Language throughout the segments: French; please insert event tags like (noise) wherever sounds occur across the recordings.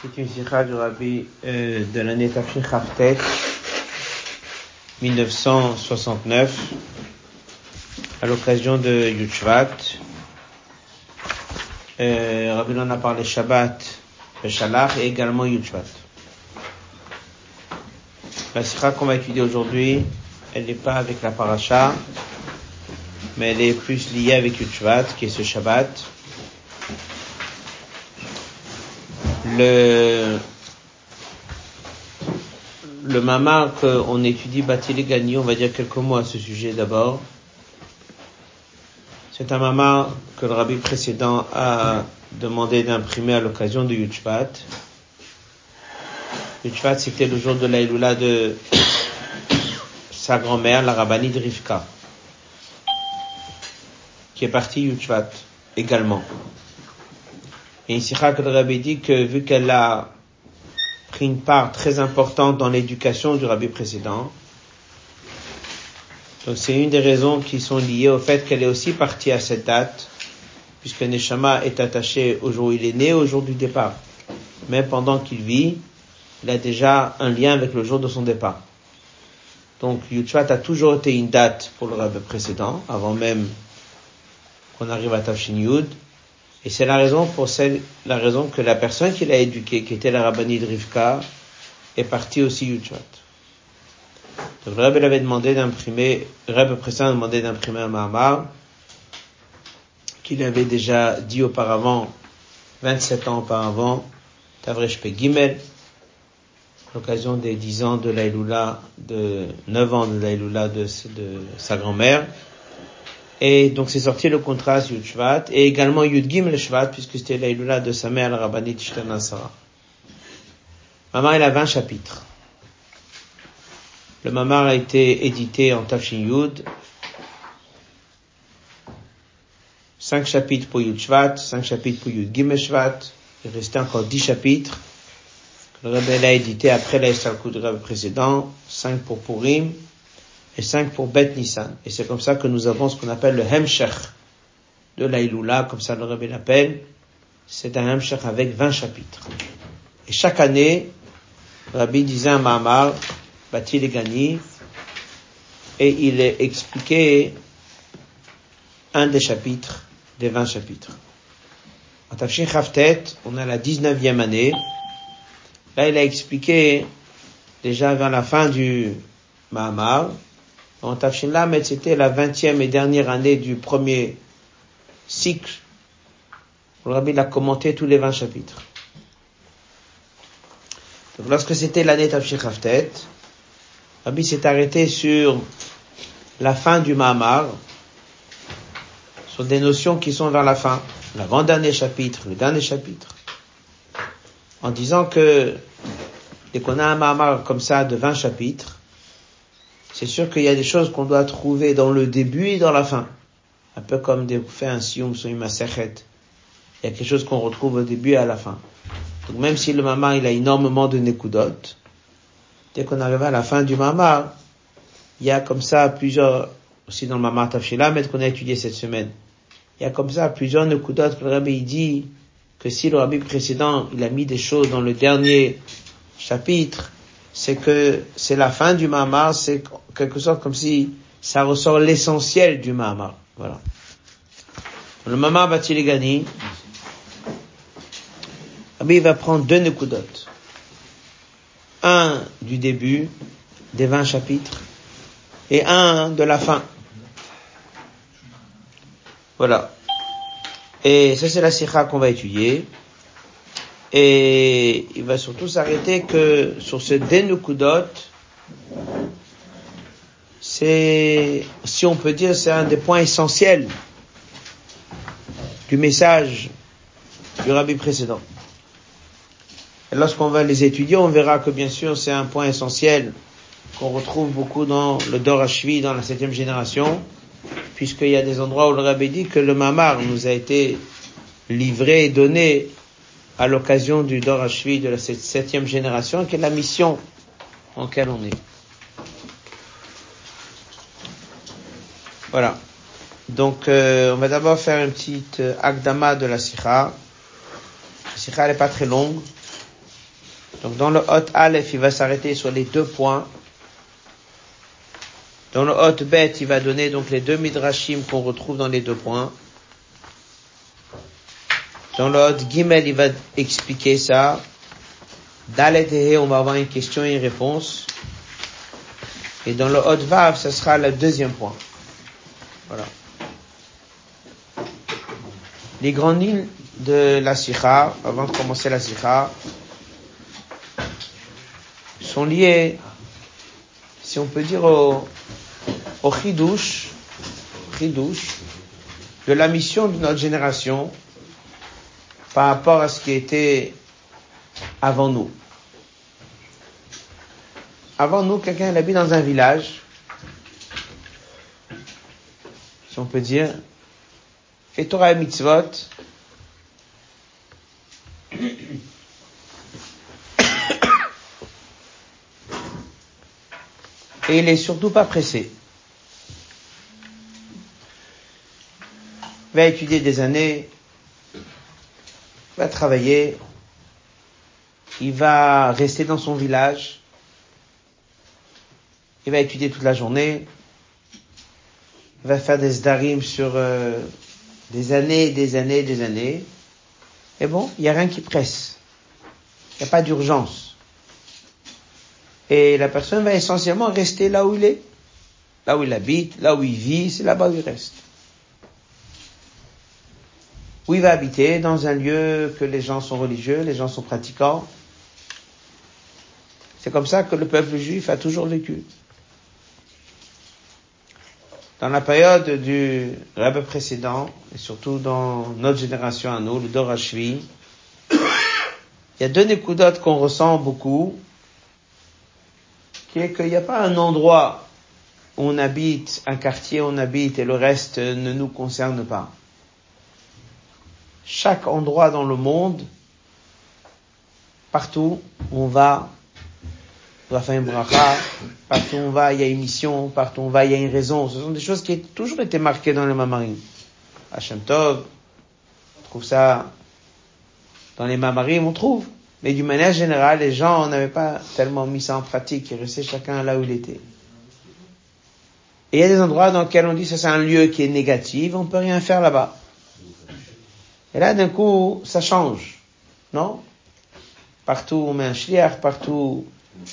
C'est une sikha du rabbi euh, de l'année Tafshin Khaftet, 1969, à l'occasion de Yuchvat. Euh, rabbi en a parlé Shabbat, Shalach et également Yuchvat. La sikha qu'on va étudier aujourd'hui, elle n'est pas avec la paracha, mais elle est plus liée avec Yuchvat, qui est ce Shabbat. Le le mama qu'on étudie Batili Gani, on va dire quelques mots à ce sujet d'abord. C'est un mama que le rabbi précédent a demandé d'imprimer à l'occasion de Yuchvat. Yuchvat, c'était le jour de l'Aïloula de (coughs) sa grand-mère, la rabbanie de Rivka, qui est partie Yuchvat également. Et le rabbi dit que vu qu'elle a pris une part très importante dans l'éducation du rabbi précédent, donc c'est une des raisons qui sont liées au fait qu'elle est aussi partie à cette date, puisque Neshama est attaché au jour où il est né, au jour du départ. Mais pendant qu'il vit, il a déjà un lien avec le jour de son départ. Donc Yuchvat a toujours été une date pour le rabbi précédent, avant même qu'on arrive à Tafshin Yud. Et c'est la raison pour la raison que la personne qui l'a éduqué, qui était la rabbanie de Rivka, est partie aussi Yuchvat. Donc le Rebbe avait demandé d'imprimer, Rebbe précédent a demandé d'imprimer un Mahamar, qu'il avait déjà dit auparavant, 27 ans auparavant, Tavresh Gimel, l'occasion des 10 ans de l'Aïloula, de 9 ans de l'Aïloula de sa grand-mère, et donc c'est sorti le contrat Yud Shvat, et également Yud Gim le Shvat, puisque c'était l'Aïloula de sa mère, la Rabbanit Sarah. Mamar, il a 20 chapitres. Le Mamar a été édité en Tafshin Yud. 5 chapitres pour Yud Shvat, 5 chapitres pour Yud Gim Shvat. Il restait encore 10 chapitres. Le Rebbe l'a édité après la du Rebbe précédent, 5 pour Purim, et 5 pour Bet Nissan. Et c'est comme ça que nous avons ce qu'on appelle le Hemshech de l'Aïloula, comme ça le Rebbe l'appelle. C'est un Hemshech avec 20 chapitres. Et chaque année, Rabbi disait un Mahamar, Bati Gani, et il expliqué un des chapitres, des 20 chapitres. En Tafshin Khaftet, on a la 19e année. Là, il a expliqué, déjà vers la fin du Mahamar, en Tafshin Lamed, c'était la vingtième et dernière année du premier cycle. Le rabbi a commenté tous les vingt chapitres. Donc lorsque c'était l'année Tafshin Haftet, Rabbi s'est arrêté sur la fin du Mahamar, sur des notions qui sont vers la fin, l'avant-dernier chapitre, le dernier chapitre, en disant que dès qu'on a un Mahamar comme ça de 20 chapitres, c'est sûr qu'il y a des choses qu'on doit trouver dans le début et dans la fin. Un peu comme des fait un sium sur une Il y a quelque chose qu'on retrouve au début et à la fin. Donc même si le mamar il a énormément de nekudot, dès qu'on arrive à la fin du mamar, il y a comme ça plusieurs, aussi dans le mamar mais qu'on a étudié cette semaine, il y a comme ça plusieurs nekudot le rabbi dit que si le rabbi précédent il a mis des choses dans le dernier chapitre, c'est que c'est la fin du Mahamar, c'est quelque sorte comme si ça ressort l'essentiel du Mahamar. Voilà. Le Mahamar Batiligani, il va prendre deux nekudot. Un du début des 20 chapitres et un de la fin. Voilà. Et ça c'est la sikha qu'on va étudier. Et il va surtout s'arrêter que sur ce Denukudot, c'est, si on peut dire, c'est un des points essentiels du message du rabbi précédent. Lorsqu'on va les étudier, on verra que bien sûr c'est un point essentiel qu'on retrouve beaucoup dans le Dor dans la septième génération, puisqu'il y a des endroits où le rabbi dit que le Mamar nous a été livré et donné à l'occasion du Dor de la septième génération, qui est la mission en laquelle on est. Voilà. Donc, euh, on va d'abord faire une petite euh, akdama de la sikha. La sikha, n'est pas très longue. Donc dans le Hot Aleph, il va s'arrêter sur les deux points. Dans le Hot Bet, il va donner donc les deux midrashim qu'on retrouve dans les deux points. Dans Hot Gimel, il va expliquer ça. Dalet on va avoir une question et une réponse. Et dans le Hot Vav, ce sera le deuxième point. Voilà. Les grandes lignes de la Sikha, avant de commencer la Sikha, sont liées, si on peut dire, au, au chidouche, de la mission de notre génération par rapport à ce qui était avant nous. Avant nous, quelqu'un habite dans un village, si on peut dire, fait Torah et mitzvot, et il est surtout pas pressé. Il va étudier des années, va travailler, il va rester dans son village, il va étudier toute la journée, il va faire des sdarim sur euh, des années, des années, des années. Et bon, il n'y a rien qui presse. Il n'y a pas d'urgence. Et la personne va essentiellement rester là où il est. Là où il habite, là où il vit, c'est là-bas où il reste. Où il va habiter, dans un lieu que les gens sont religieux, les gens sont pratiquants. C'est comme ça que le peuple juif a toujours vécu. Dans la période du rabbin précédent, et surtout dans notre génération à nous, le Dorashvi, il y a deux nécoudotes qu'on ressent beaucoup, qui est qu'il n'y a pas un endroit où on habite, un quartier où on habite et le reste ne nous concerne pas. Chaque endroit dans le monde, partout où on va, on va faire une bracha, partout où on va, il y a une mission, partout où on va, il y a une raison. Ce sont des choses qui ont toujours été marquées dans le Mamarim. Hashem Tov, on trouve ça dans les Mamarim, on trouve. Mais d'une manière générale, les gens n'avaient pas tellement mis ça en pratique, ils restaient chacun là où il était. Et il y a des endroits dans lesquels on dit que c'est un lieu qui est négatif, on peut rien faire là-bas. Et là, d'un coup, ça change. Non? Partout, on met un shliach, partout,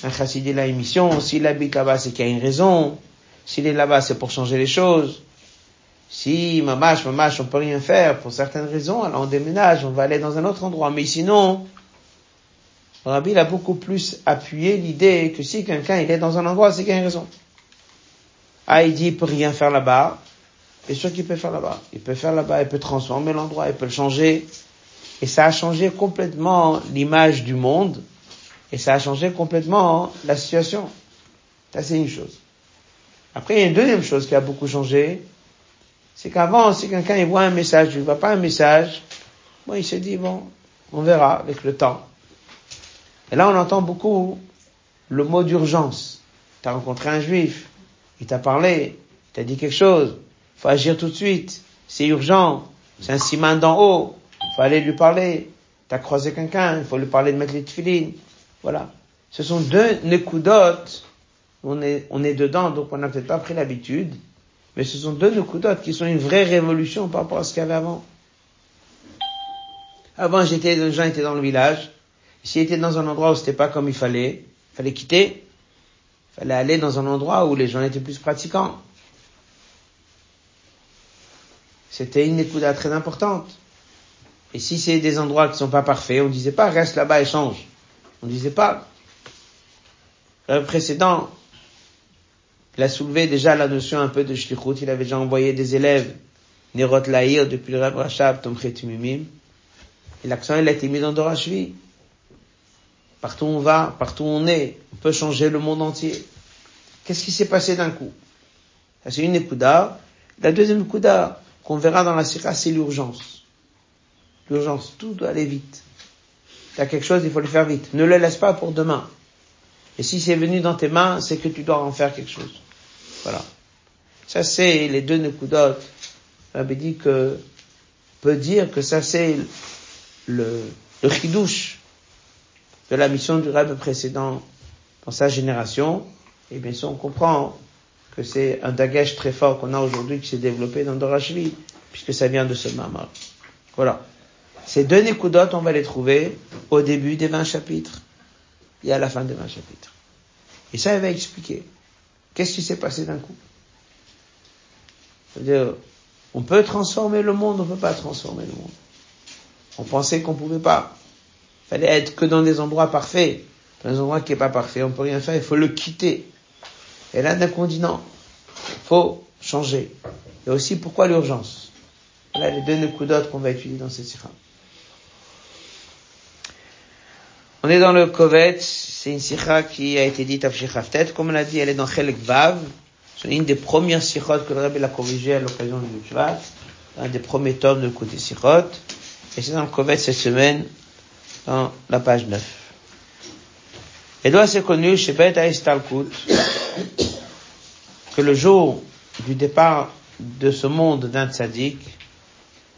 un chassid a une mission. S'il habite là-bas, c'est qu'il y a une raison. S'il est là-bas, c'est pour changer les choses. Si, mamash, mamash, on peut rien faire pour certaines raisons, alors on déménage, on va aller dans un autre endroit. Mais sinon, Rabbi a beaucoup plus appuyé l'idée que si quelqu'un il est dans un endroit, c'est qu'il y a une raison. Ah, il dit, il peut rien faire là-bas. Et sûr qu'il peut faire là-bas. Il peut faire là-bas, il peut transformer l'endroit, il peut le changer. Et ça a changé complètement l'image du monde. Et ça a changé complètement la situation. Ça, c'est une chose. Après, il y a une deuxième chose qui a beaucoup changé. C'est qu'avant, si quelqu'un il voit un message, il ne voit pas un message, bon, il se dit, bon, on verra avec le temps. Et là, on entend beaucoup le mot d'urgence. Tu as rencontré un juif, il t'a parlé, il t'a dit quelque chose, faut agir tout de suite, c'est urgent, c'est un siman d'en haut, faut aller lui parler. T'as croisé quelqu'un, il faut lui parler de mettre les tefilines. Voilà. Ce sont deux nekudot, on est, on est dedans, donc on n'a peut-être pas pris l'habitude, mais ce sont deux nekudot qui sont une vraie révolution par rapport à ce qu'il y avait avant. Avant, j'étais, les gens étaient dans le village. S'ils étaient dans un endroit où c'était pas comme il fallait, fallait quitter. Fallait aller dans un endroit où les gens étaient plus pratiquants. C'était une écoute très importante. Et si c'est des endroits qui sont pas parfaits, on disait pas reste là-bas et change. On disait pas. Le précédent, il a soulevé déjà la notion un peu de shlichut. Il avait déjà envoyé des élèves, Nerot Lahir, depuis le Rav Rachab, Tomchet Mimim. Et l'accent, il a été mis dans Dorashvi. Partout où on va, partout où on est, on peut changer le monde entier. Qu'est-ce qui s'est passé d'un coup? c'est une écouda. La deuxième écouda, qu'on verra dans la sira, c'est l'urgence. L'urgence, tout doit aller vite. Tu as quelque chose, il faut le faire vite. Ne le laisse pas pour demain. Et si c'est venu dans tes mains, c'est que tu dois en faire quelque chose. Voilà. Ça, c'est les deux nekudot. Rabbi dit que, peut dire que ça, c'est le, le de la mission du Rebbe précédent dans sa génération, et bien sûr on comprend que c'est un dagash très fort qu'on a aujourd'hui qui s'est développé dans Dorashvi, puisque ça vient de ce mamar. Voilà. Ces deux Nekudot, on va les trouver au début des 20 chapitres et à la fin des 20 chapitres. Et ça, il va expliquer. Qu'est-ce qui s'est passé d'un coup? On peut transformer le monde, on ne peut pas transformer le monde. On pensait qu'on pouvait pas. Il fallait être que dans des endroits parfaits. Dans des endroits qui n'est pas parfait, on peut rien faire, il faut le quitter. Et là, d'un coup, il faut changer. Et aussi, pourquoi l'urgence? Là, les deux d'autres qu'on va étudier dans cette sikha. On est dans le Kovet, c'est une sikha qui a été dite à Tête. Comme on l'a dit, elle est dans Chelek Vav. C'est une des premières sikhot que le Rabbi l'a corrigé à l'occasion du Shvat. Un des premiers tomes de côté sikhot. Et c'est dans le Kovet cette semaine, dans la page 9. Et doit c'est connu chez Bet Talkut que le jour du départ de ce monde d'un tzaddik,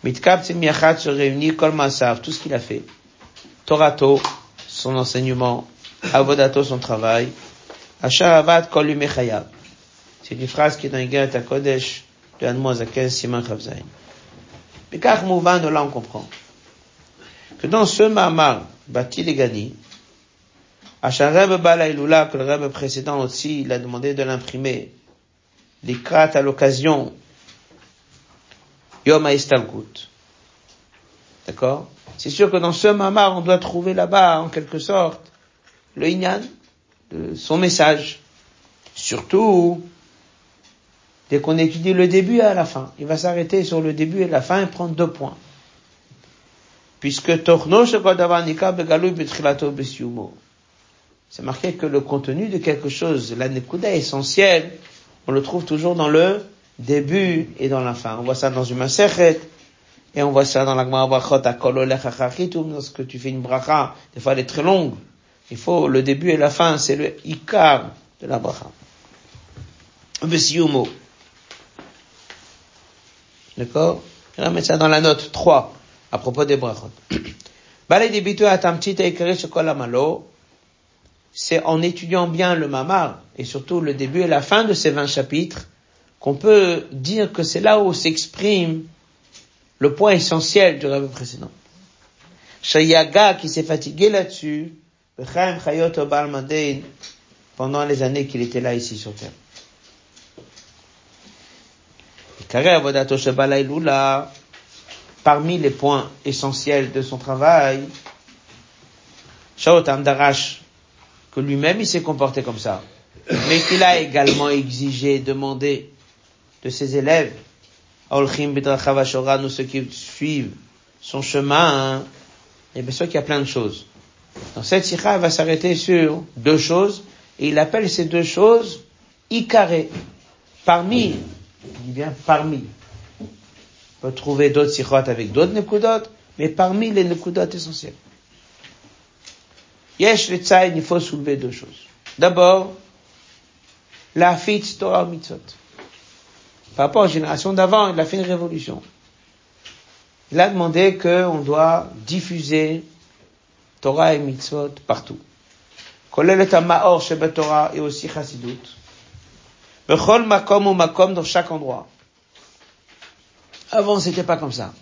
Mitkab Miachat se réunit Kol Masav, tout ce qu'il a fait. Torato, son enseignement, Avodato, son travail, Asharavat Kol C'est une phrase qui est dans Igat Kodesh de Anmoazakel Siman Chavzain. Mais car Mouvan de là on comprend que dans ce Mahamar, Bati Legani, Ashareb Balaïloula, que le Rebbe précédent aussi, il a demandé de l'imprimer, les à l'occasion Yom HaEstalkut. D'accord? C'est sûr que dans ce mamar, on doit trouver là-bas, en quelque sorte, le Inyan, son message. Surtout, dès qu'on étudie le début à la fin. Il va s'arrêter sur le début et la fin et prendre deux points. Puisque c'est marqué que le contenu de quelque chose, la nekuda essentielle, on le trouve toujours dans le début et dans la fin. On voit ça dans une Masechet, et on voit ça dans la Brachot, à lorsque tu fais une bracha, des fois elle est très longue. Il faut le début et la fin, c'est le ikar de la bracha. Besiyumo. D'accord? Je vais mettre ça dans la note 3, à propos des brachot. (coughs) C'est en étudiant bien le mamar, et surtout le début et la fin de ces 20 chapitres, qu'on peut dire que c'est là où s'exprime le point essentiel du rêve précédent. Shayaga qui s'est fatigué là-dessus, pendant les années qu'il était là ici sur terre. Parmi les points essentiels de son travail, Shaotam Darash, que lui-même il s'est comporté comme ça, mais qu'il a également exigé, demandé de ses élèves, nous ceux qui suivent son chemin, et bien sûr qu'il y a plein de choses. Dans cette sikha, va s'arrêter sur deux choses, et il appelle ces deux choses ikaré. Parmi, il dit bien parmi. On peut trouver d'autres sikhot avec d'autres nekudot, mais parmi les nekudot essentiels. Yesh le il faut soulever deux choses. D'abord, la fit Torah mitzvot par rapport aux générations d'avant, il a fait une révolution. Il a demandé qu'on doit diffuser Torah et mitzvot partout. Maor Torah et aussi Chassidut. Bechol makom ou makom dans chaque endroit. Avant, c'était pas comme ça.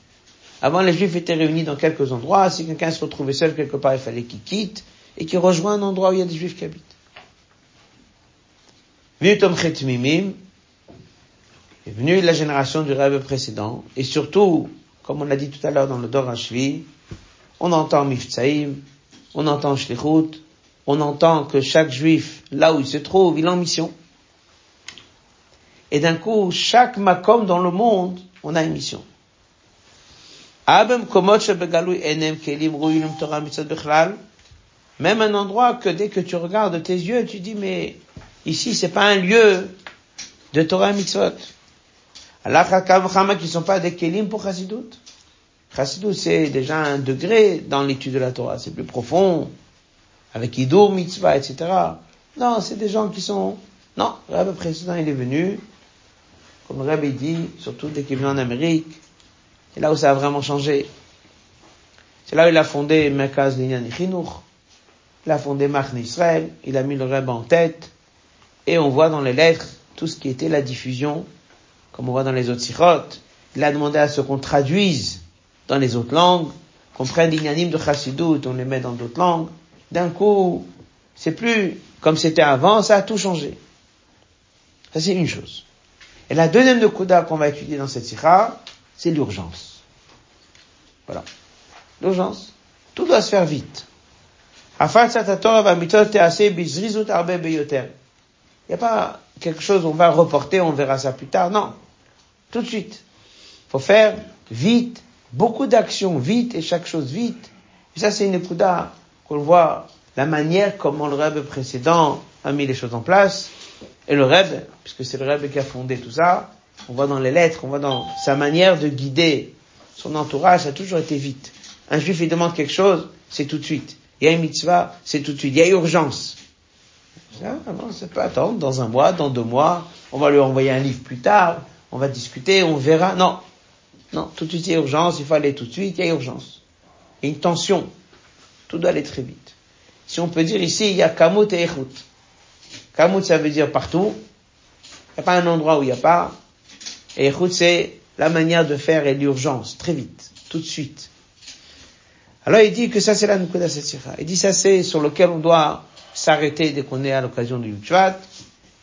Avant, les Juifs étaient réunis dans quelques endroits. Si quelqu'un se retrouvait seul quelque part, il fallait qu'il quitte et qu'il rejoigne un endroit où il y a des Juifs qui habitent. Est venu la génération du rêve précédent, et surtout, comme on l'a dit tout à l'heure dans le Dor on entend Miftsaïm, on entend Shlichut, on entend que chaque juif, là où il se trouve, il est en mission. Et d'un coup, chaque makom dans le monde, on a une mission. Même un endroit que dès que tu regardes tes yeux, tu dis, mais ici, c'est pas un lieu de Torah Mitzvot. Allah qui sont pas des kelim pour Chassidut? Chassidut, c'est déjà un degré dans l'étude de la Torah. C'est plus profond. Avec Idur, Mitzvah, etc. Non, c'est des gens qui sont, non, le Rabbi précédent, il est venu, comme le Rabbi dit, surtout dès qu'il venu en Amérique. C'est là où ça a vraiment changé. C'est là où il a fondé Mekaz Linyan Chinuch. Il a fondé Marne Israël, il a mis le Rebbe en tête, et on voit dans les lettres tout ce qui était la diffusion, comme on voit dans les autres sirotes. Il a demandé à ce qu'on traduise dans les autres langues, qu'on prenne l'inanime de Chassidut, on les met dans d'autres langues. D'un coup, c'est plus comme c'était avant, ça a tout changé. Ça, c'est une chose. Et la deuxième de Kouda qu'on va étudier dans cette sikha, c'est l'urgence. Voilà. L'urgence. Tout doit se faire vite. Il n'y a pas quelque chose, on va reporter, on verra ça plus tard. Non. Tout de suite. Il faut faire vite, beaucoup d'actions vite et chaque chose vite. Et ça, c'est une kouda qu'on voit la manière comment le rêve précédent a mis les choses en place. Et le rêve, puisque c'est le rêve qui a fondé tout ça, on voit dans les lettres, on voit dans sa manière de guider son entourage, ça a toujours été vite. Un juif, il demande quelque chose, c'est tout de suite. Il y a une mitzvah, c'est tout de suite. Il y a urgence. Ça, ça peut attendre dans un mois, dans deux mois. On va lui envoyer un livre plus tard. On va discuter, on verra. Non. Non, tout de suite, il y a urgence. Il faut aller tout de suite. Il y a urgence. Il y a une tension. Tout doit aller très vite. Si on peut dire ici, il y a kamut et echut. Kamut, ça veut dire partout. Il n'y a pas un endroit où il n'y a pas. Et echut, c'est la manière de faire et l'urgence. Très vite. Tout de suite. Alors il dit que ça c'est la Nukuda Setzira. Il dit ça c'est sur lequel on doit s'arrêter dès qu'on est à l'occasion du Yuchvat.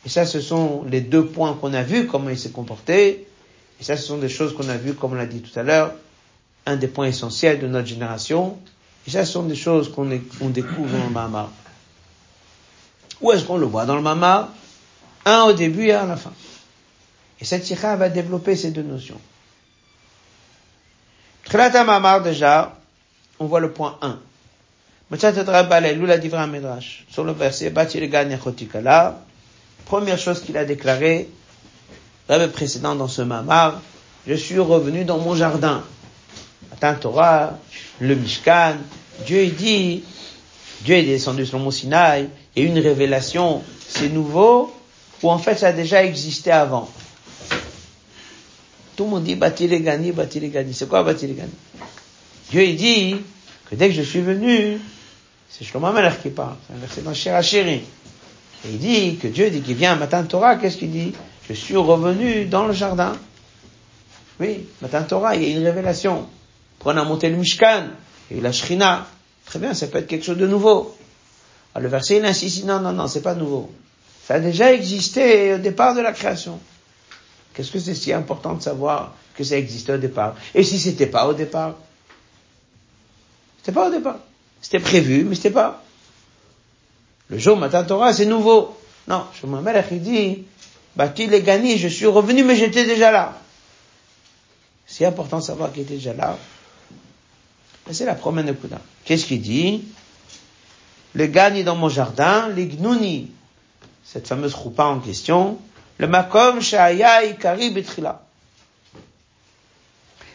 Et ça ce sont les deux points qu'on a vus, comment il s'est comporté. Et ça ce sont des choses qu'on a vues, comme on l'a dit tout à l'heure, un des points essentiels de notre génération. Et ça ce sont des choses qu'on découvre dans le Mama. Où est-ce qu'on le voit dans le Mama? Un au début et un à la fin. Et cette sikha va développer ces deux notions. Trilata déjà, on voit le point 1. Sur le verset, première chose qu'il a déclaré, l'année précédent dans ce mamar, je suis revenu dans mon jardin. Matin Torah, le Mishkan, Dieu dit, Dieu est descendu sur le mont Sinaï, et une révélation, c'est nouveau, ou en fait ça a déjà existé avant. Tout le monde dit Bati les Gani, Bati les Gani. C'est quoi Bati les Gani? Dieu dit que dès que je suis venu, c'est Shlomo Melech qui parle, c'est un verset dans Shirachiri. Et il dit que Dieu dit qu'il vient matin Torah, qu'est-ce qu'il dit? Je suis revenu dans le jardin. Oui, matin Torah, il y a une révélation. Pour a monté le Mishkan, et la Shrina. Très bien, ça peut être quelque chose de nouveau. Alors le verset, il insiste, non, non, non, c'est pas nouveau. Ça a déjà existé au départ de la création. Qu'est-ce que c'est si important de savoir que ça existait au départ? Et si c'était pas au départ? C'était pas au départ. C'était prévu, mais c'était pas. Le jour matin Torah, c'est nouveau. Non, je Melech, il dit, Bati les gagné, je suis revenu, mais j'étais déjà là. C'est important de savoir qu'il était déjà là. C'est la promesse de Kouda. Qu'est-ce qu'il dit? Le gagne dans mon jardin, les gnouni, cette fameuse roupa en question, le makom shaya ikari betrila.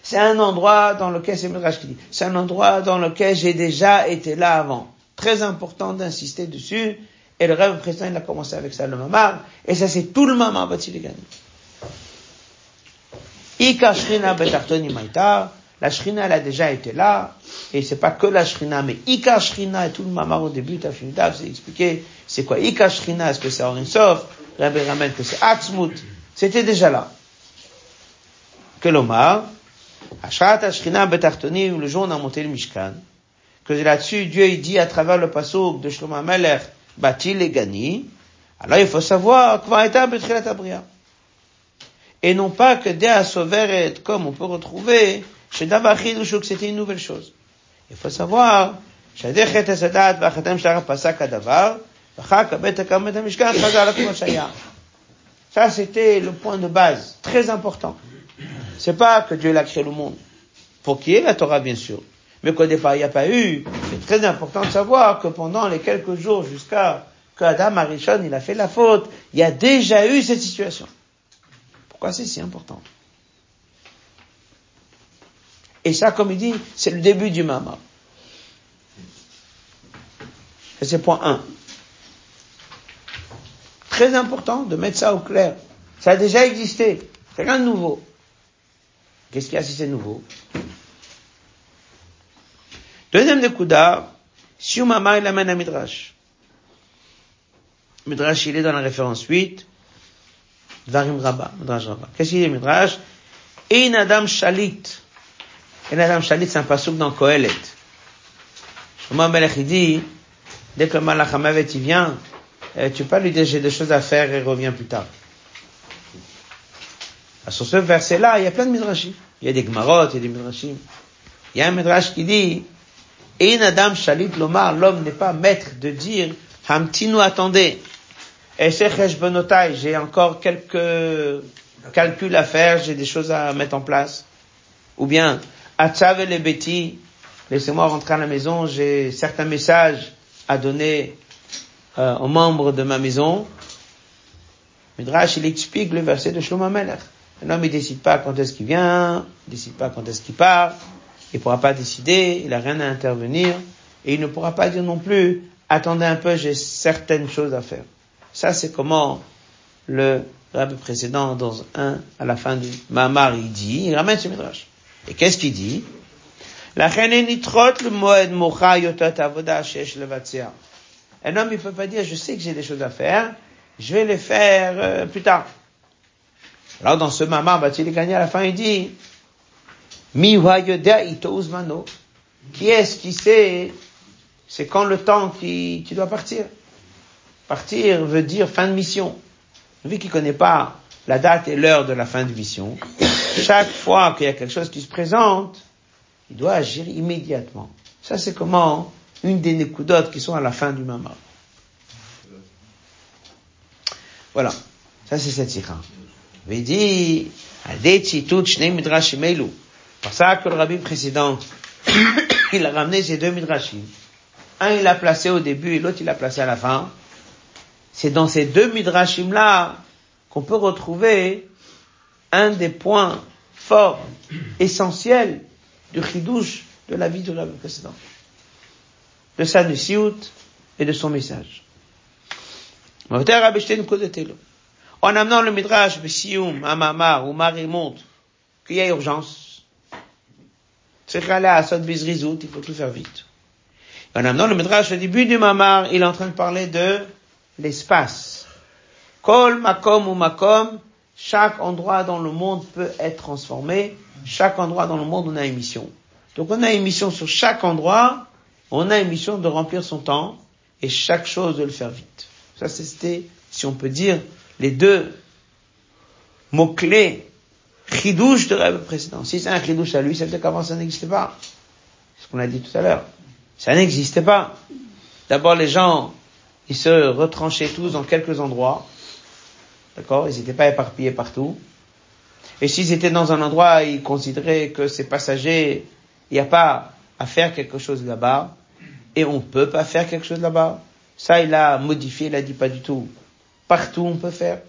C'est un endroit dans lequel, c'est qui dit, c'est un endroit dans lequel j'ai déjà été là avant. Très important d'insister dessus. Et le rêve précédent, il a commencé avec ça, le mamar. Et ça, c'est tout le mamar Batiligani. Ika Shrina Betartoni Maïta. La Shrina, elle a déjà été là. Et c'est pas que la Shrina, mais Ika Shrina et tout le mamar au début, Tafinidav, c'est expliqué. C'est quoi Ika Shrina? Est-ce que c'est Orinsov? Rabbi ramène que c'est Atzmut. C'était déjà là. Que l'Omar, Ashrat Ashkina Betartoni, le jour où on a monté le Mishkan, que là-dessus, Dieu il dit à travers le passouk de Shlomo Melech, Batil et Gani, alors il faut savoir comment est Betrilat Abria. Et non pas que dès Soveret, comme on peut retrouver, chez Davachid que c'était une nouvelle chose. Il faut savoir, שהדרך הסדת והחתם שלך פסק הדבר, ואחר כך בית הקמת המשכן חזר כמו שהיה. Ça, c'était le point de base, très important. C'est pas que Dieu l'a créé le monde. Pour qui est la Torah, bien sûr. Mais qu'au départ, il n'y a pas eu. C'est très important de savoir que pendant les quelques jours jusqu'à que Adam Arishon, il a fait la faute, il y a déjà eu cette situation. Pourquoi c'est si important? Et ça, comme il dit, c'est le début du Mama. C'est point 1. Très important de mettre ça au clair. Ça a déjà existé. C'est rien de nouveau. Qu'est-ce qu'il y a si c'est nouveau? Deuxième de Kouda, Si Mamar, il amène un Midrash. Midrash, il est dans la référence 8. Dvarim Rabba, Midrash Rabba. Qu'est-ce qu'il dit, Midrash? In Adam Shalit. In Adam Shalit, c'est un pasouk dans Kohelet. Shlomo Melech, il dit, dès que le Malach il vient, euh, tu peux lui dire, j'ai des choses à faire et reviens plus tard. Sur ce verset-là, il y a plein de midrashim. Il y a des gmarot, il y a des midrashim. Il y a un midrash qui dit, Adam Shalit Lomar, l'homme n'est pas maître de dire, Hamtinu attendez. Et j'ai encore quelques calculs à faire, j'ai des choses à mettre en place. Ou bien, Atzav le Beti, laissez-moi rentrer à la maison, j'ai certains messages à donner euh, aux membres de ma maison. Midrash, il explique le verset de Shlomo Melech. Un homme, il décide pas quand est-ce qu'il vient, il décide pas quand est-ce qu'il part, il pourra pas décider, il a rien à intervenir, et il ne pourra pas dire non plus, attendez un peu, j'ai certaines choses à faire. Ça, c'est comment le rabbi précédent, dans un, à la fin du Mamar, il dit, il ramène ce midrash. Et qu'est-ce qu'il dit? La le moed Un homme, il peut pas dire, je sais que j'ai des choses à faire, je vais les faire euh, plus tard. Alors dans ce mamar, il gagné à la fin, il dit, Mi Qui est-ce qui sait C'est quand le temps qui, qui doit partir? Partir veut dire fin de mission. Lui qui connaît pas la date et l'heure de la fin de mission, chaque fois qu'il y a quelque chose qui se présente, il doit agir immédiatement. Ça, c'est comment une des nécoudotes qui sont à la fin du mamar. Voilà. Ça, c'est cette sikha. Dit, Pour ça que le rabbi précédent, (coughs) il a ramené ces deux midrashim. Un, il l'a placé au début et l'autre, il l'a placé à la fin. C'est dans ces deux midrashim là qu'on peut retrouver un des points forts, (coughs) essentiels du chidouche de la vie du rabbi précédent. De sa nusiout et de son message. En amenant le Midrash, Bessioum, Amamar, ou montre qu'il y a urgence. C'est à Assad Bizrizout, il faut tout faire vite. En amenant le Midrash, au début du Mamar, il est en train de parler de l'espace. Kol, Makom ou Makom, chaque endroit dans le monde peut être transformé. Chaque endroit dans le monde, on a une mission. Donc on a une mission sur chaque endroit, on a une mission de remplir son temps, et chaque chose de le faire vite. Ça, c'était, si on peut dire, les deux mots-clés, chidouche de rêve précédent. Si c'est un chidouche à lui, ça veut dire qu'avant ça n'existait pas. C'est ce qu'on a dit tout à l'heure. Ça n'existait pas. D'abord, les gens, ils se retranchaient tous dans quelques endroits. D'accord? Ils n'étaient pas éparpillés partout. Et s'ils étaient dans un endroit, ils considéraient que c'est passager, il n'y a pas à faire quelque chose là-bas. Et on peut pas faire quelque chose là-bas. Ça, il a modifié, il a dit pas du tout. Partout on peut faire,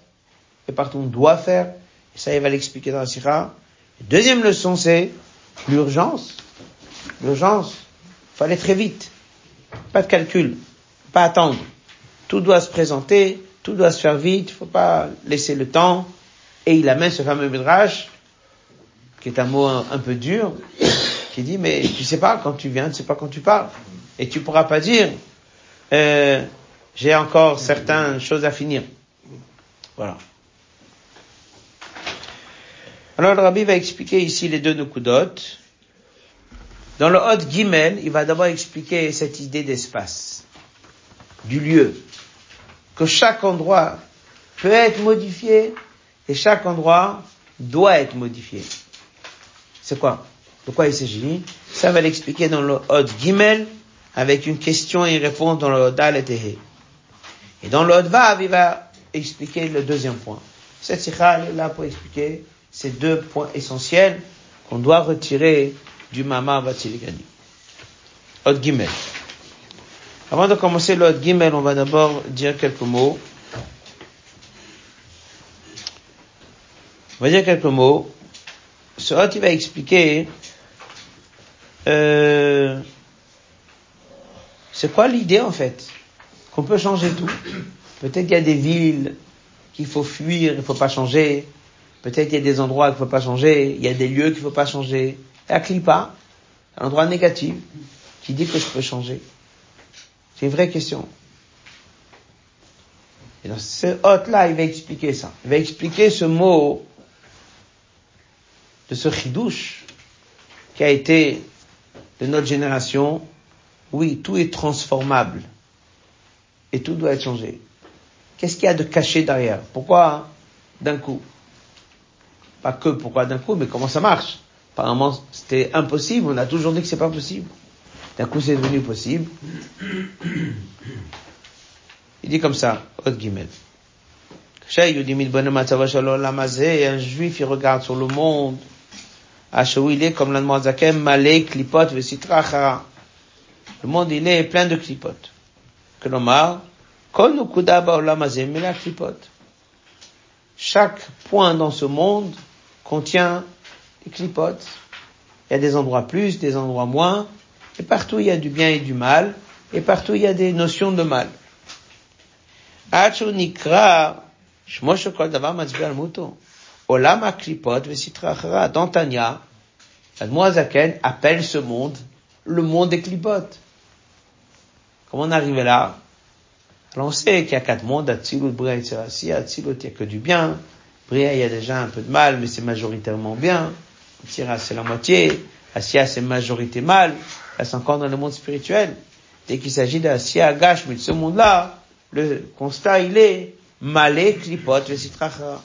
et partout on doit faire. Et ça, il va l'expliquer dans la Sira. Deuxième leçon, c'est l'urgence. L'urgence. Faut aller très vite. Pas de calcul. Pas attendre. Tout doit se présenter, tout doit se faire vite, il faut pas laisser le temps. Et il amène ce fameux midrash, qui est un mot un, peu dur, qui dit, mais tu sais pas quand tu viens, tu sais pas quand tu pars. Et tu pourras pas dire, euh, j'ai encore certaines choses à finir. Voilà. Alors le rabbi va expliquer ici les deux Nukudot. Dans le Hot Gimel, il va d'abord expliquer cette idée d'espace, du lieu, que chaque endroit peut être modifié et chaque endroit doit être modifié. C'est quoi? De quoi il s'agit? Ça va l'expliquer dans le Hot Gimel avec une question et une réponse dans le Dal et et dans l'autre Vav, il va expliquer le deuxième point. Cette sikha est là pour expliquer ces deux points essentiels qu'on doit retirer du Mama Vatziligani. Od Gimel. Avant de commencer l'Od Gimel, on va d'abord dire quelques mots. On va dire quelques mots. Ce Hot, il va expliquer euh, c'est quoi l'idée en fait? Qu'on peut changer tout. Peut-être qu'il y a des villes qu'il faut fuir, il ne faut pas changer. Peut-être qu'il y a des endroits qu'il ne faut pas changer. Il y a des lieux qu'il ne faut pas changer. Et à Klipa, un endroit négatif, qui dit que je peux changer. C'est une vraie question. Et dans ce hôte-là, il va expliquer ça. Il va expliquer ce mot de ce chidouche qui a été de notre génération. Oui, tout est transformable. Et tout doit être changé. Qu'est-ce qu'il y a de caché derrière? Pourquoi d'un coup? Pas que pourquoi d'un coup, mais comment ça marche? Apparemment, c'était impossible. On a toujours dit que c'est pas possible. D'un coup, c'est devenu possible. Il dit comme ça, Haute guillemets. Un juif, il regarde sur le monde. il est comme Le monde, il est plein de klipot. Mais la klipot. Chaque point dans ce monde contient des clipotes. Il y a des endroits plus, des endroits moins, et partout il y a du bien et du mal, et partout il y a des notions de mal. Olam klipot Dans Tanya, Admoazaken appelle ce monde le monde des clipotes. Comment on arrive là? Alors on sait qu'il y a quatre mondes, Atzilut, Bria. Si Atzilut, il n'y a que du bien. Bria, il y a déjà un peu de mal, mais c'est majoritairement bien. Tira, c'est la moitié. Assia, c'est majorité mal. Là, c'est encore dans le monde spirituel. Dès qu'il s'agit d'Assia, Gash, mais de ce monde-là, le constat, il est malé, klipot, vesitracha.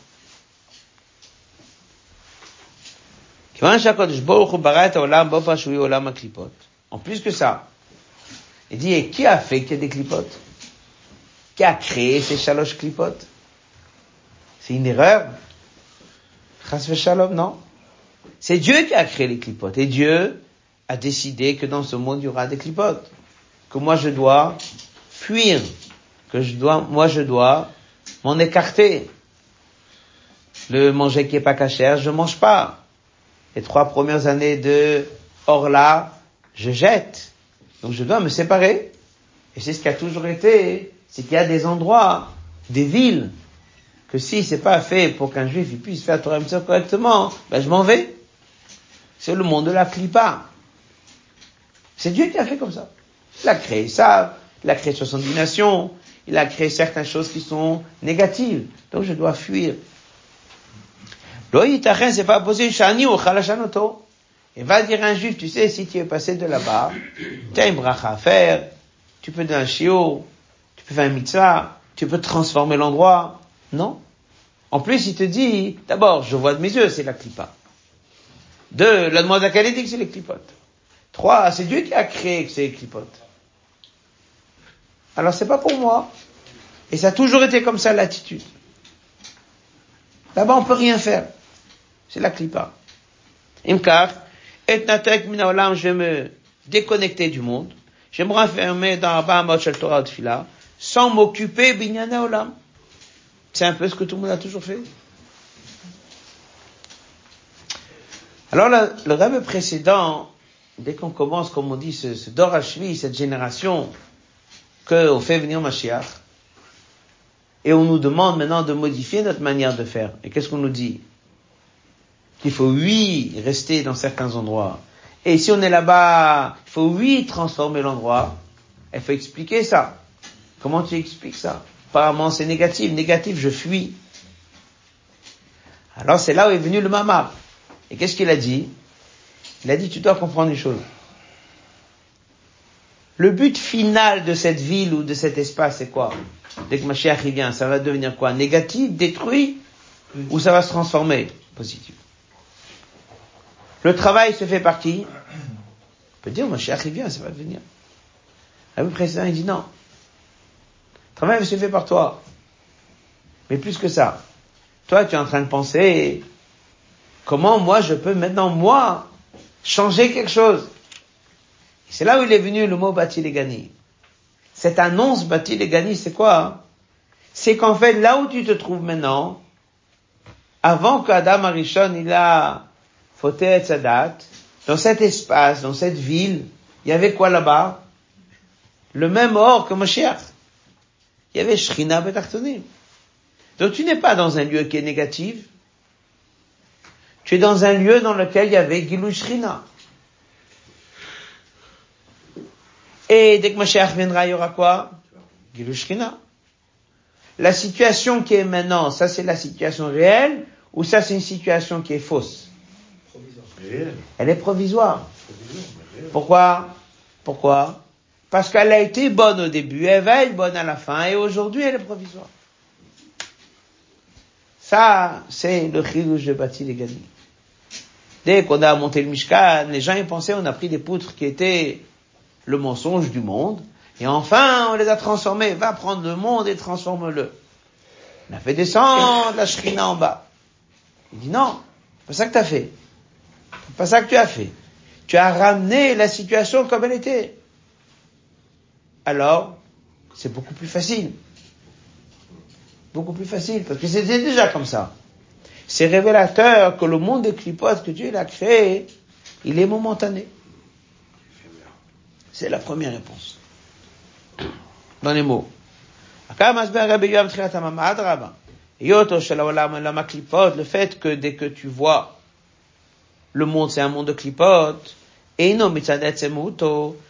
En plus que ça, il dit, et qui a fait qu'il y ait des clipotes? Qui a créé ces chaloches clipotes? C'est une erreur Chas shalom, non? C'est Dieu qui a créé les clipotes. Et Dieu a décidé que dans ce monde, il y aura des clipotes. Que moi, je dois fuir. Que je dois, moi, je dois m'en écarter. Le manger qui est pas cachère, je mange pas. Les trois premières années de Orla, je jette. Donc je dois me séparer. Et c'est ce qui a toujours été c'est qu'il y a des endroits, des villes, que si c'est pas fait pour qu'un juif puisse faire Torah correctement, ben je m'en vais. C'est le monde de la clipa. C'est Dieu qui a fait comme ça. Il a créé ça, il a créé 70 nations, il a créé certaines choses qui sont négatives. Donc je dois fuir. c'est pas posé shani ou Et va dire à un juif, tu sais, si tu es passé de là-bas, tu as une bracha à faire, tu peux donner un chiot, tu peux faire un mitzvah, tu peux transformer l'endroit. Non. En plus, il te dit, d'abord, je vois de mes yeux, c'est la clipa. Deux, la demande dit que c'est les clipotes. Trois, c'est Dieu qui a créé que c'est les clipotes. Alors c'est pas pour moi. Et ça a toujours été comme ça l'attitude. Là-bas, on peut rien faire. C'est la clipa. Et natek minaolam, je vais me déconnecter du monde. Je vais me renfermer dans Abba Shel Torah Tfila sans m'occuper binyana olam. C'est un peu ce que tout le monde a toujours fait. Alors le, rêve précédent, dès qu'on commence, comme on dit, ce, ce Dorashvi, cette génération, qu'on fait venir Mashiach, et on nous demande maintenant de modifier notre manière de faire. Et qu'est-ce qu'on nous dit? Qu'il faut, oui, rester dans certains endroits. Et si on est là-bas, il faut, oui, transformer l'endroit. Il faut expliquer ça. Comment tu expliques ça? Apparemment c'est négatif, négatif, je fuis. Alors c'est là où est venu le mama. Et qu'est-ce qu'il a dit? Il a dit tu dois comprendre une chose. Le but final de cette ville ou de cet espace, c'est quoi? Dès que Mashiach vient, ça va devenir quoi? Négatif, détruit Ou ça va se transformer? Positif. Le travail se fait par qui On peut dire Mashiach vient, ça va devenir. Le président, il dit non. Le travail se fait par toi. Mais plus que ça. Toi, tu es en train de penser, comment moi je peux maintenant, moi, changer quelque chose. C'est là où il est venu le mot bâti les gani. Cette annonce bâti les gani, c'est quoi? C'est qu'en fait, là où tu te trouves maintenant, avant qu'Adam Arishon, il a fauté sa date, dans cet espace, dans cette ville, il y avait quoi là-bas? Le même or que Moshiach il y avait Shrina Betartonim. Donc tu n'es pas dans un lieu qui est négatif. Tu es dans un lieu dans lequel il y avait Gilou Shrina. Et dès que Mashiach viendra, il y aura quoi? Gilushrina. La situation qui est maintenant, ça c'est la situation réelle, ou ça c'est une situation qui est fausse? Elle est provisoire. Pourquoi? Pourquoi? Parce qu'elle a été bonne au début, elle va être bonne à la fin, et aujourd'hui elle est provisoire. Ça, c'est le chirouge de Bati les Gani. Dès qu'on a monté le Mishkan, les gens y pensaient, on a pris des poutres qui étaient le mensonge du monde, et enfin, on les a transformés. Va prendre le monde et transforme-le. On a fait descendre la shrina en bas. Il dit non, c'est pas ça que tu as fait. C'est pas ça que tu as fait. Tu as ramené la situation comme elle était. Alors, c'est beaucoup plus facile beaucoup plus facile, parce que c'était déjà comme ça. C'est révélateur que le monde des clipotes que Dieu a créé, il est momentané. C'est la première réponse. Dans les mots. Le fait que dès que tu vois le monde, c'est un monde de clipotes, et non,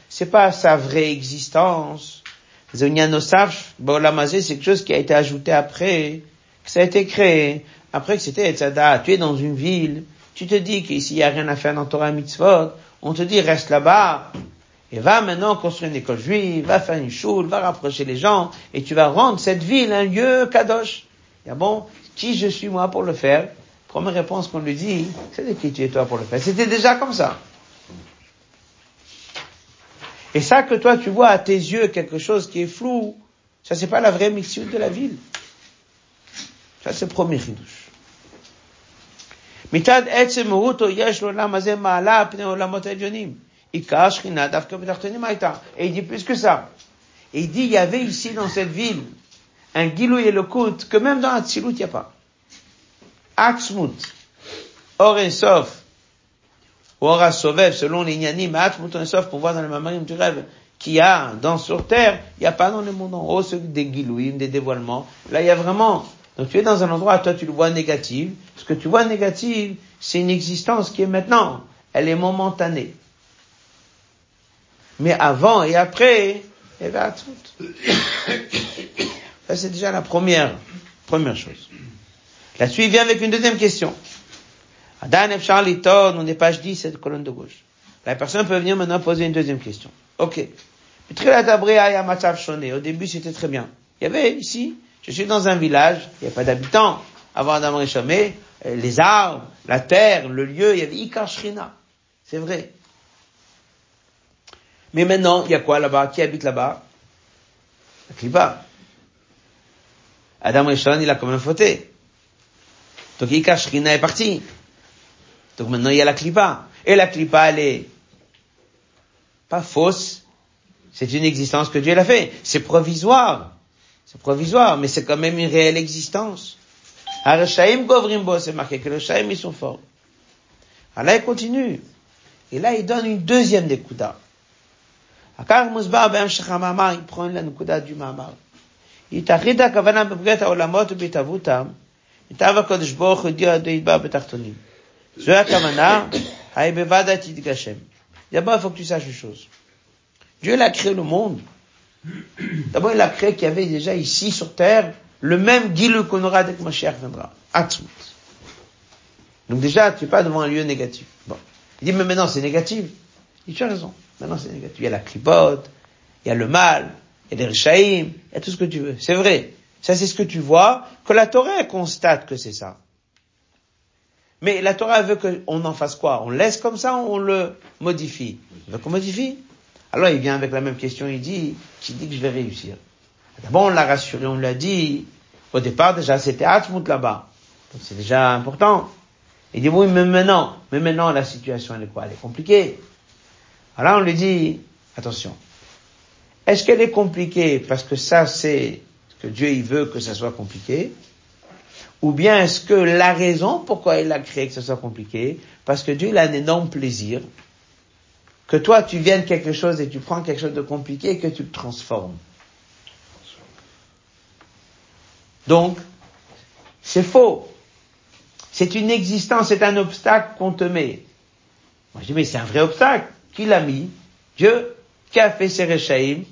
c'est pas sa vraie existence. C'est quelque chose qui a été ajouté après, que ça a été créé, après que c'était Etzada. Tu es dans une ville, tu te dis qu'ici il n'y a rien à faire dans Torah Mitzvot, on te dit reste là-bas, et va maintenant construire une école juive, va faire une choule, va rapprocher les gens, et tu vas rendre cette ville un lieu kadosh. Et bon, qui je suis moi pour le faire? Première réponse qu'on lui dit, c'est de qui tu es toi pour le faire. C'était déjà comme ça. Et ça que toi tu vois à tes yeux quelque chose qui est flou, ça c'est pas la vraie mission de la ville. Ça c'est le premier chidouche. מצד עצם מהותו יש לעולם הזה מעלה פני עולמות העליונים. עיקר שכינה דווקא בתחתונים הייתה. Et il dit plus que ça. Et il dit, il y avait ici dans cette ville un gilou et le que même dans Atzilut, il n'y a pas. Atzmut, Or et Sof, Ora Sovev, selon les Nyanim, sauf pour voir dans le mamarim du rêve, qu'il y a dans sur terre, il n'y a pas dans le monde en haut des gilouim, des dévoilements. Là, il y a vraiment, donc tu es dans un endroit, toi tu le vois négatif. Ce que tu vois négatif, c'est une existence qui est maintenant, elle est momentanée. Mais avant et après, elle va tout. Ça, c'est déjà la première, première chose. La suite vient avec une deuxième question. Adan Efshar on est page 10, cette colonne de gauche. La personne peut venir maintenant poser une deuxième question. Ok. Au début, c'était très bien. Il y avait ici, je suis dans un village, il n'y a pas d'habitants. Avant Adam Réchamé, euh, les arbres, la terre, le lieu, il y avait Ikar C'est vrai. Mais maintenant, il y a quoi là-bas? Qui habite là-bas? La Klipa. Adam Rishon, il a quand même fauté. Donc Ikar est parti. Donc maintenant il y a la clipa. Et la clipa, elle est pas fausse. C'est une existence que Dieu l'a fait. C'est provisoire. C'est provisoire, mais c'est quand même une réelle existence. Govrimbo, c'est marqué que les Shaim, ils sont forts. Alors là, il continue. Et là, il donne une deuxième dékouda. Akar Musbar Ben Shechamamar, il prend la dékouda du Mamar. Il à Kavana Bebret Olamot Betavutam. D'abord, il faut que tu saches une chose. Dieu a créé le monde. D'abord, il a créé qu'il y avait déjà ici sur terre le même guilou qu'on aura dès que Mashiach viendra. Atzmut. Donc déjà, tu n'es pas devant un lieu négatif. Bon. Il dit, mais maintenant c'est négatif. Il dit, tu as raison. Maintenant c'est négatif. Il y a la clipote, il y a le mal, il y a des rishaïm, il y a tout ce que tu veux. C'est vrai. Ça, c'est ce que tu vois, que la Torah constate que c'est ça. Mais la Torah veut qu'on en fasse quoi? On laisse comme ça ou on le modifie Il veut modifie? Alors il vient avec la même question, il dit, qui dit que je vais réussir? D'abord on l'a rassuré, on l'a dit. Au départ déjà c'était Atmout là-bas. Donc c'est déjà important. Il dit oui mais maintenant, mais maintenant la situation elle est quoi? Elle est compliquée. Alors on lui dit, attention, est-ce qu'elle est compliquée parce que ça c'est que Dieu il veut que ça soit compliqué ou bien est-ce que la raison pourquoi il a créé que ce soit compliqué, parce que Dieu a un énorme plaisir que toi tu viennes quelque chose et tu prends quelque chose de compliqué et que tu le transformes. Donc, c'est faux. C'est une existence, c'est un obstacle qu'on te met. Moi je dis mais c'est un vrai obstacle. Qui l'a mis? Dieu. qui a fait ces Rechaim,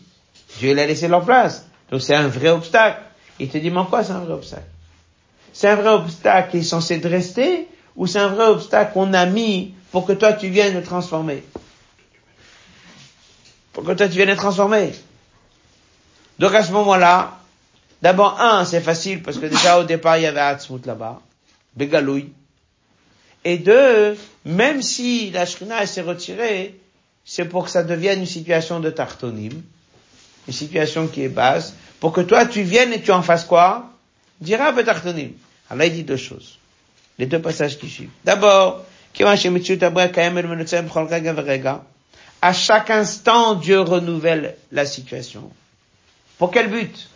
Dieu l'a laissé leur place. Donc c'est un vrai obstacle. Il te dit, mais quoi c'est un vrai obstacle? C'est un vrai obstacle qui est censé te rester ou c'est un vrai obstacle qu'on a mis pour que toi tu viennes le transformer? Pour que toi tu viennes le transformer. Donc à ce moment-là, d'abord, un, c'est facile parce que déjà au départ il y avait Atzmut là-bas, Begalouille. Et deux, même si la Shrina s'est retirée, c'est pour que ça devienne une situation de tartonim, une situation qui est basse, pour que toi tu viennes et tu en fasses quoi? Dira tartonim. Alors il dit deux choses. Les deux passages qui suivent. D'abord, à chaque instant, Dieu renouvelle la situation. Pour quel but?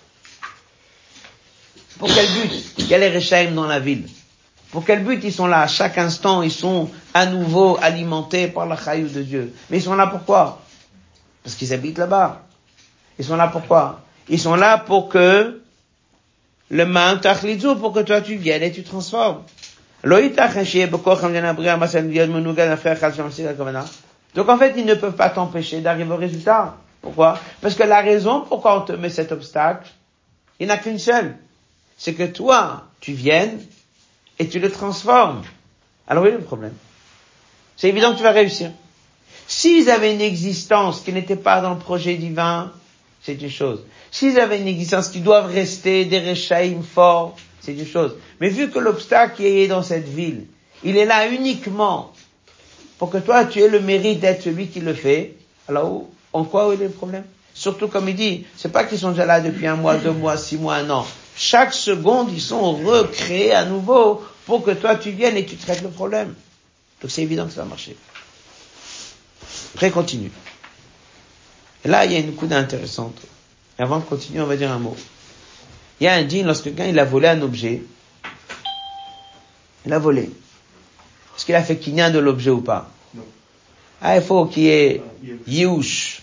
Pour quel but? Il y a les Rechaim dans la ville? Pour quel but ils sont là? À chaque instant, ils sont à nouveau alimentés par la chaïou de Dieu. Mais ils sont là pourquoi? Parce qu'ils habitent là-bas. Ils sont là pourquoi? Ils sont là pour que le man pour que toi tu viennes et tu transformes. Donc en fait, ils ne peuvent pas t'empêcher d'arriver au résultat. Pourquoi? Parce que la raison pourquoi on te met cet obstacle, il n'y a qu'une seule. C'est que toi, tu viennes et tu le transformes. Alors oui, le problème? C'est évident que tu vas réussir. S'ils avaient une existence qui n'était pas dans le projet divin, c'est une chose. S'ils avaient une existence qui doivent rester des réchaïms forts, c'est une chose. Mais vu que l'obstacle est dans cette ville, il est là uniquement pour que toi tu aies le mérite d'être celui qui le fait, alors en quoi est le problème? Surtout comme il dit, c'est pas qu'ils sont déjà là depuis un mois, deux mois, six mois, un an. Chaque seconde, ils sont recréés à nouveau pour que toi tu viennes et tu traites le problème. Donc c'est évident que ça va marcher. Après, continue. Et là, il y a une coude intéressante. Et avant de continuer, on va dire un mot. Il y a un dit, lorsque quelqu'un il a volé un objet, il a volé. Est-ce qu'il a fait kinyan de l'objet ou pas? Non. Ah, il faut qu'il y ait yiouch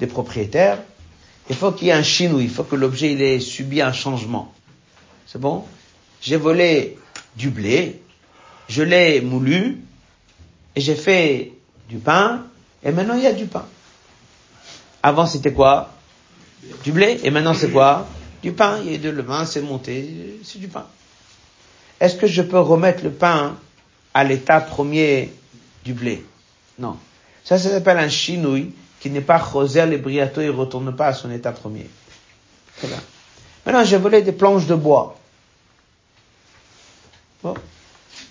des propriétaires. Il faut qu'il y ait un chinou. Il faut que l'objet il ait subi un changement. C'est bon? J'ai volé du blé, je l'ai moulu, et j'ai fait du pain, et maintenant il y a du pain. Avant c'était quoi? Du blé, et maintenant c'est quoi? Du pain. Il de le pain, c'est monté, c'est du pain. Est-ce que je peux remettre le pain à l'état premier du blé? Non. Ça, ça s'appelle un chinouille qui n'est pas José le briato, il retourne pas à son état premier. Très. Maintenant, j'ai volé des planches de bois.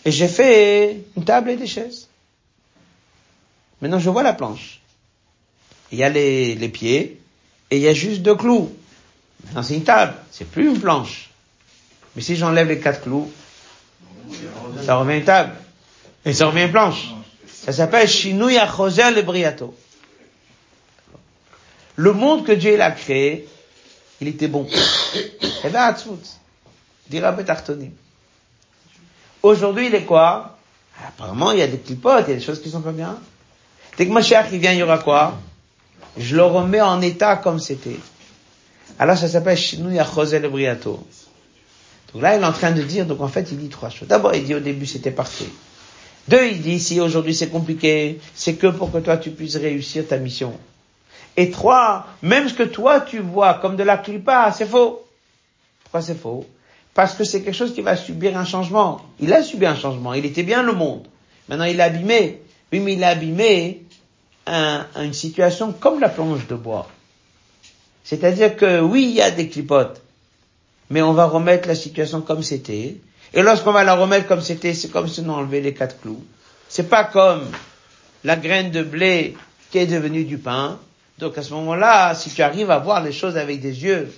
Et j'ai fait une table et des chaises. Maintenant, je vois la planche. Il y a les, les pieds et il y a juste deux clous. Maintenant, c'est une table. C'est plus une planche. Mais si j'enlève les quatre clous, ça revient une table. Et ça revient une planche. Ça s'appelle Shinouya José le Briato. Le monde que Dieu a créé, il était bon. (coughs) Et là, dira Betartonim. Aujourd'hui, il est quoi? Apparemment, il y a des clipotes, il y a des choses qui sont pas bien. Dès que Mashiach il vient, il y aura quoi? Je le remets en état comme c'était. Alors ça s'appelle Shinouya José le Briato. Donc là, il est en train de dire, donc en fait, il dit trois choses. D'abord, il dit au début, c'était parfait. Deux, il dit, si aujourd'hui c'est compliqué, c'est que pour que toi tu puisses réussir ta mission. Et trois, même ce que toi tu vois comme de la clipa, c'est faux. Pourquoi c'est faux? Parce que c'est quelque chose qui va subir un changement. Il a subi un changement, il était bien le monde. Maintenant il est abîmé. Oui, mais il a abîmé un, une situation comme la planche de bois. C'est-à-dire que oui, il y a des clipotes, mais on va remettre la situation comme c'était. Et lorsqu'on va la remettre comme c'était, c'est comme si on enlevait les quatre clous. C'est pas comme la graine de blé qui est devenue du pain. Donc à ce moment-là, si tu arrives à voir les choses avec des yeux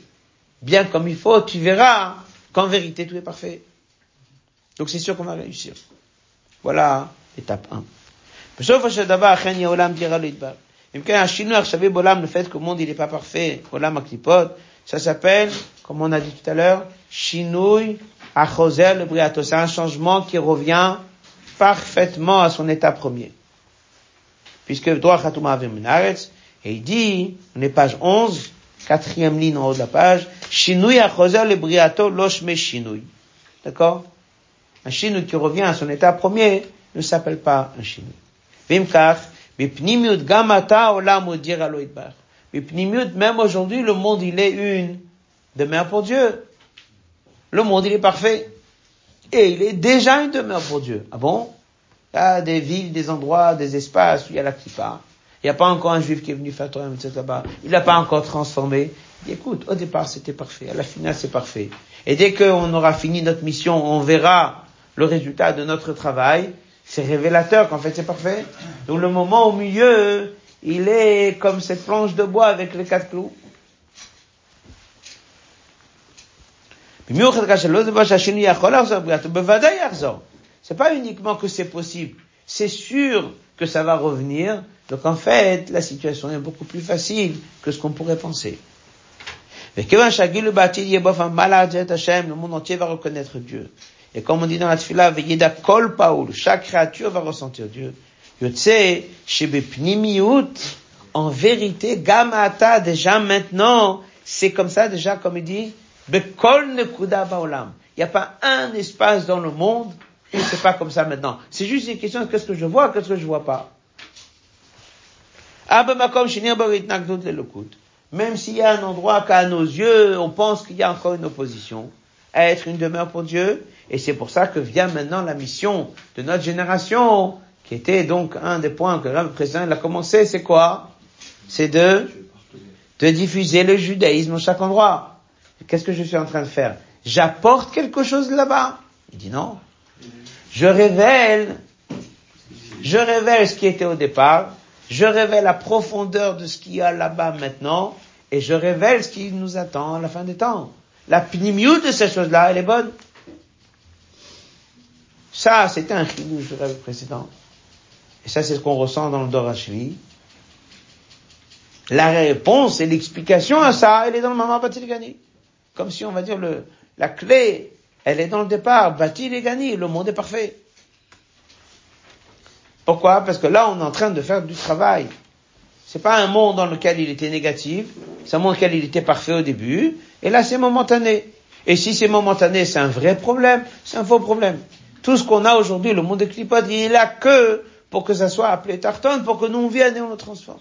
bien comme il faut, tu verras qu'en vérité tout est parfait. Donc c'est sûr qu'on va réussir. Voilà étape 1. Le fait que le monde il n'est pas parfait, ça s'appelle, comme on a dit tout à l'heure, Achoser le Briato. C'est un changement qui revient parfaitement à son état premier. Puisque droit Khatouma et il dit, on est page 11, quatrième ligne en haut de la page, Shinui Achoser le Briato Loshme Shinui. D'accord? Un Shinui qui revient à son état premier ne s'appelle pas un Shinui. Vimkar, Mais même aujourd'hui, le monde, il est une demeure pour Dieu. Le monde, il est parfait. Et il est déjà une demeure pour Dieu. Ah bon? Il y a des villes, des endroits, des espaces où il y a la kippa. Il n'y a pas encore un juif qui est venu faire etc. là-bas. Il n'a pas encore transformé. Écoute, au départ, c'était parfait. À la finale, c'est parfait. Et dès qu'on aura fini notre mission, on verra le résultat de notre travail. C'est révélateur qu'en fait, c'est parfait. Donc, le moment au milieu, il est comme cette planche de bois avec les quatre clous. C'est pas uniquement que c'est possible, c'est sûr que ça va revenir. Donc en fait, la situation est beaucoup plus facile que ce qu'on pourrait penser. Le monde entier va reconnaître Dieu. Et comme on dit dans la tefillah, kol paul, chaque créature va ressentir Dieu. en vérité, gamata, déjà maintenant, c'est comme ça déjà, comme il dit, bekol nekuda baolam. Il n'y a pas un espace dans le monde où c'est pas comme ça maintenant. C'est juste une question de qu'est-ce que je vois, qu'est-ce que je vois pas? Même s'il y a un endroit qu'à nos yeux, on pense qu'il y a encore une opposition, à être une demeure pour Dieu, et c'est pour ça que vient maintenant la mission de notre génération, qui était donc un des points que le président a commencé, c'est quoi? C'est de, de diffuser le judaïsme à chaque endroit. Qu'est-ce que je suis en train de faire? J'apporte quelque chose là-bas. Il dit non. Je révèle, je révèle ce qui était au départ, je révèle la profondeur de ce qu'il y a là-bas maintenant, et je révèle ce qui nous attend à la fin des temps. La pnimiut de ces choses-là, elle est bonne. Ça, c'était un chidouche du rêve précédent. Et ça, c'est ce qu'on ressent dans le Dorashvi. La réponse et l'explication à ça, elle est dans le Maman Batil Gani. Comme si on va dire le, la clé, elle est dans le départ. Batil et Gani, le monde est parfait. Pourquoi? Parce que là, on est en train de faire du travail. C'est pas un monde dans lequel il était négatif, c'est un monde dans lequel il était parfait au début, et là c'est momentané. Et si c'est momentané, c'est un vrai problème, c'est un faux problème. Tout ce qu'on a aujourd'hui, le monde des clipotes, il est là que pour que ça soit appelé Tarton, pour que nous on vienne et on le transforme.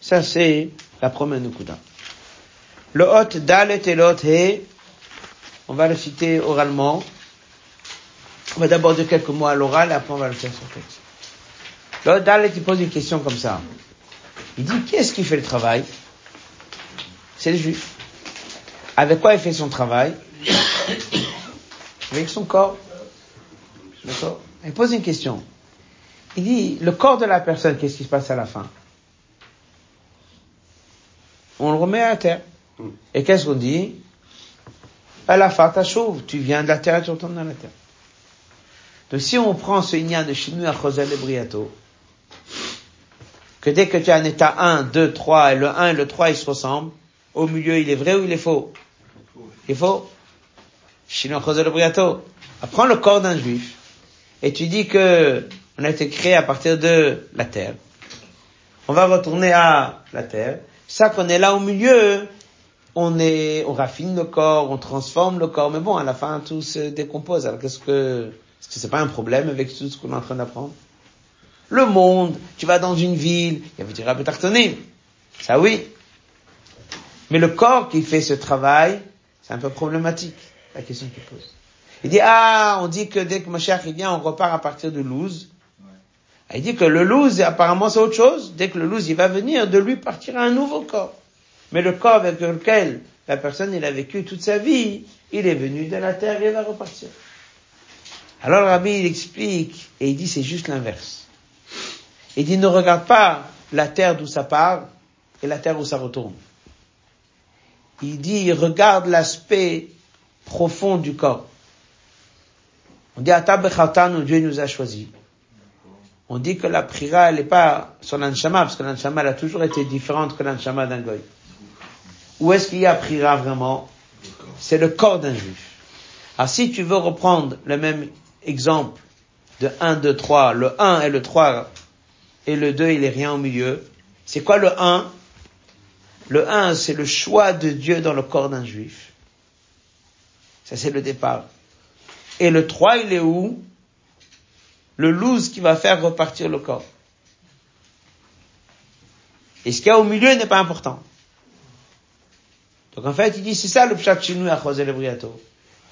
Ça c'est la promesse de Kouda. Le hot dalet et le he, on va le citer oralement. On va d'abord dire quelques mots à l'oral et après on va le faire sur texte. Le Dalet, il pose une question comme ça. Il dit, qui est-ce qui fait le travail? C'est le juif. Avec quoi il fait son travail? Avec son corps. D'accord Il pose une question. Il dit, le corps de la personne, qu'est-ce qui se passe à la fin? On le remet à terre. Et qu'est-ce qu'on dit? À la fin, tu viens de la terre et tu retournes dans la terre. Donc si on prend ce lien de Shinu à Chosel et Briato, que dès que tu as un état 1, 2, 3, et le 1 et le 3 ils se ressemblent, au milieu il est vrai ou il est faux? Il est faux? Shinu Chosel et Briato. Apprends le corps d'un juif, et tu dis que on a été créé à partir de la terre. On va retourner à la terre. Ça qu'on est là au milieu, on est, on raffine le corps, on transforme le corps, mais bon, à la fin, tout se décompose. Alors qu'est-ce que, est-ce que c'est pas un problème avec tout ce qu'on est en train d'apprendre? Le monde, tu vas dans une ville, il y a Rabbi Ça oui. Mais le corps qui fait ce travail, c'est un peu problématique, la question qu'il pose. Il dit, ah, on dit que dès que Moshe il vient, on repart à partir de Louz. Il dit que le Louz, apparemment, c'est autre chose. Dès que le Louz, il va venir, de lui partira un nouveau corps. Mais le corps avec lequel la personne, il a vécu toute sa vie, il est venu de la terre et il va repartir. Alors le rabbi, il explique, et il dit c'est juste l'inverse. Il dit ne regarde pas la terre d'où ça part et la terre où ça retourne. Il dit regarde l'aspect profond du corps. On dit où Dieu nous a choisi. On dit que la prière, elle n'est pas sur l'anshama, parce que l'anshama, elle a toujours été différente que l'anshama d'un goy. Où est-ce qu'il y a prière vraiment? C'est le corps d'un juif. Alors si tu veux reprendre le même exemple de 1, 2, 3, le 1 et le 3 et le 2, il est rien au milieu. C'est quoi le 1 Le 1, c'est le choix de Dieu dans le corps d'un juif. Ça, c'est le départ. Et le 3, il est où? Le loose qui va faire repartir le corps. Et ce qu'il y a au milieu n'est pas important. Donc en fait, il dit, c'est ça le pshat chinu à José le Briato.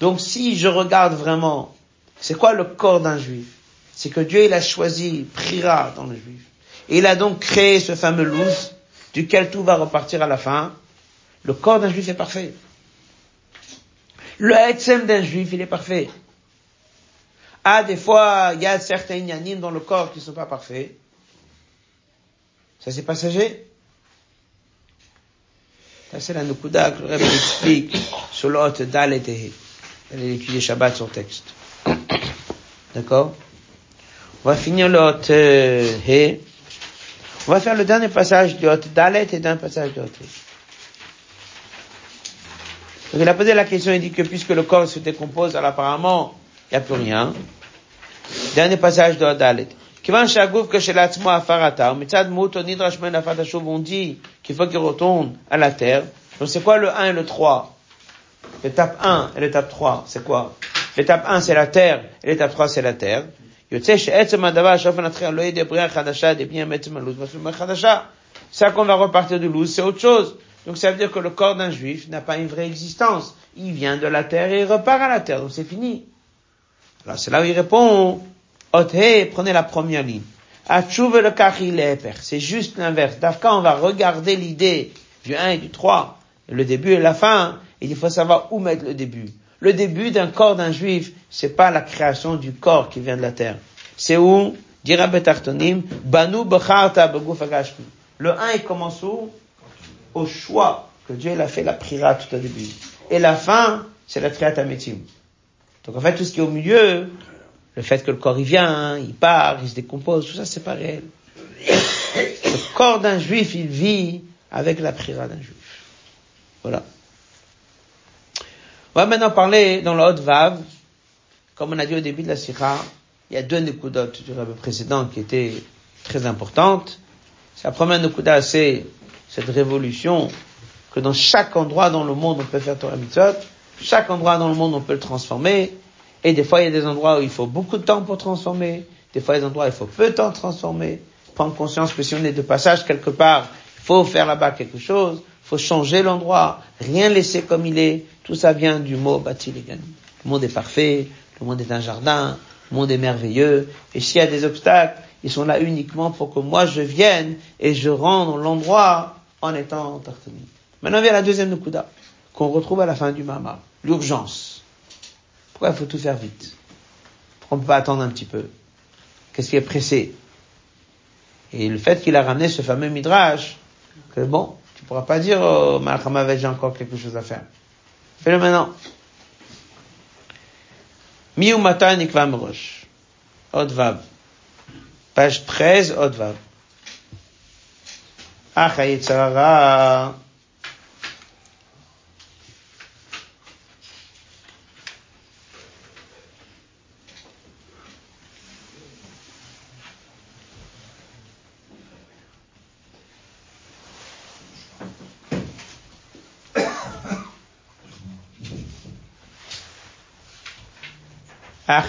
Donc si je regarde vraiment, c'est quoi le corps d'un juif? C'est que Dieu, il a choisi, priera dans le juif. Et il a donc créé ce fameux loose, duquel tout va repartir à la fin. Le corps d'un juif est parfait. Le etzem d'un juif, il est parfait. Ah, des fois, il y a certains yanim dans le corps qui ne sont pas parfaits. Ça, c'est passager. Ça, c'est la Nukuda que le Rebbe explique sur l'hôte Dalet et est étudiée Shabbat son texte. D'accord? On va finir l'hôte He. On va faire le dernier passage du hôte Dalet et d'un passage du hôte. Donc il a posé la question, il dit que puisque le corps se décompose, alors apparemment, il n'y a plus rien. Dernier passage de Dalet. On dit qu'il faut qu'il retourne à la terre. Donc c'est quoi le 1 et le 3 L'étape 1 et l'étape 3, c'est quoi? L'étape 1 c'est la terre et l'étape 3 c'est la terre. Ça qu'on va repartir du louz, c'est autre chose. Donc ça veut dire que le corps d'un juif n'a pas une vraie existence. Il vient de la terre et il repart à la terre, donc c'est fini. Alors c'est là où il répond, Othe, prenez la première ligne. Achuv le C'est juste l'inverse. D'Afka, on va regarder l'idée du 1 et du 3, le début et la fin, et il faut savoir où mettre le début. Le début d'un corps d'un juif, c'est pas la création du corps qui vient de la terre. C'est où, dira Betartonim, Banu Le 1, il commence où? Au choix que Dieu a fait la prière tout au début. Et la fin, c'est la triatamétim. Donc en fait, tout ce qui est au milieu, le fait que le corps il vient, il part, il se décompose, tout ça c'est pas réel. Le corps d'un juif, il vit avec la prière d'un juif. Voilà. On va maintenant parler dans le Haute Vav. Comme on a dit au début de la Sikha, il y a deux Nekudot du rabbi précédent qui étaient très importantes. La première Nekuda, c'est cette révolution que dans chaque endroit dans le monde on peut faire Torah Mitzvot, chaque endroit dans le monde on peut le transformer, et des fois, il y a des endroits où il faut beaucoup de temps pour transformer. Des fois, il y a des endroits où il faut peu de temps transformer. Prendre conscience que si on est de passage quelque part, il faut faire là-bas quelque chose. Il faut changer l'endroit. Rien laisser comme il est. Tout ça vient du mot bâti Le monde est parfait. Le monde est un jardin. Le monde est merveilleux. Et s'il y a des obstacles, ils sont là uniquement pour que moi je vienne et je rende l'endroit en étant tartani. Maintenant vient la deuxième Nukuda, qu'on retrouve à la fin du Mama. L'urgence. Pourquoi il faut tout faire vite? Pourquoi on ne peut pas attendre un petit peu Qu'est-ce qui est pressé? Et le fait qu'il a ramené ce fameux midrash, que bon, tu pourras pas dire, oh, Malchama j'ai encore quelque chose à faire. Fais-le maintenant. Miu matan nikva merosh. Odvav. Page 13, Odvav. Achayitzara.